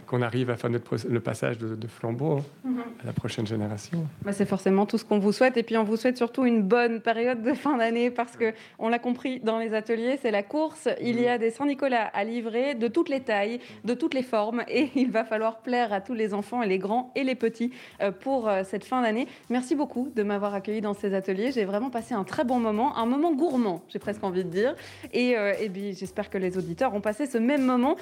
qu'on arrive à faire notre, le passage de, flambeau mhm. à la prochaine génération. Bah, c'est forcément tout ce qu'on vous souhaite. Et puis, on vous souhaite surtout une bonne période de fin d'année parce que, on l'a compris dans les ateliers, c'est la course. Il y a des Saint-Nicolas à livrer de toutes les tailles, de toutes les formes. Et il va falloir plaire à tous les enfants et les grands et les petits euh, pour euh, cette fin d'année. Merci beaucoup de m'avoir accueilli dans ces ateliers. J'ai vraiment passé un très bon moment, un moment gourmand, j'ai presque envie de dire. Et, euh, et j'espère que les auditeurs ont passé ce même moment.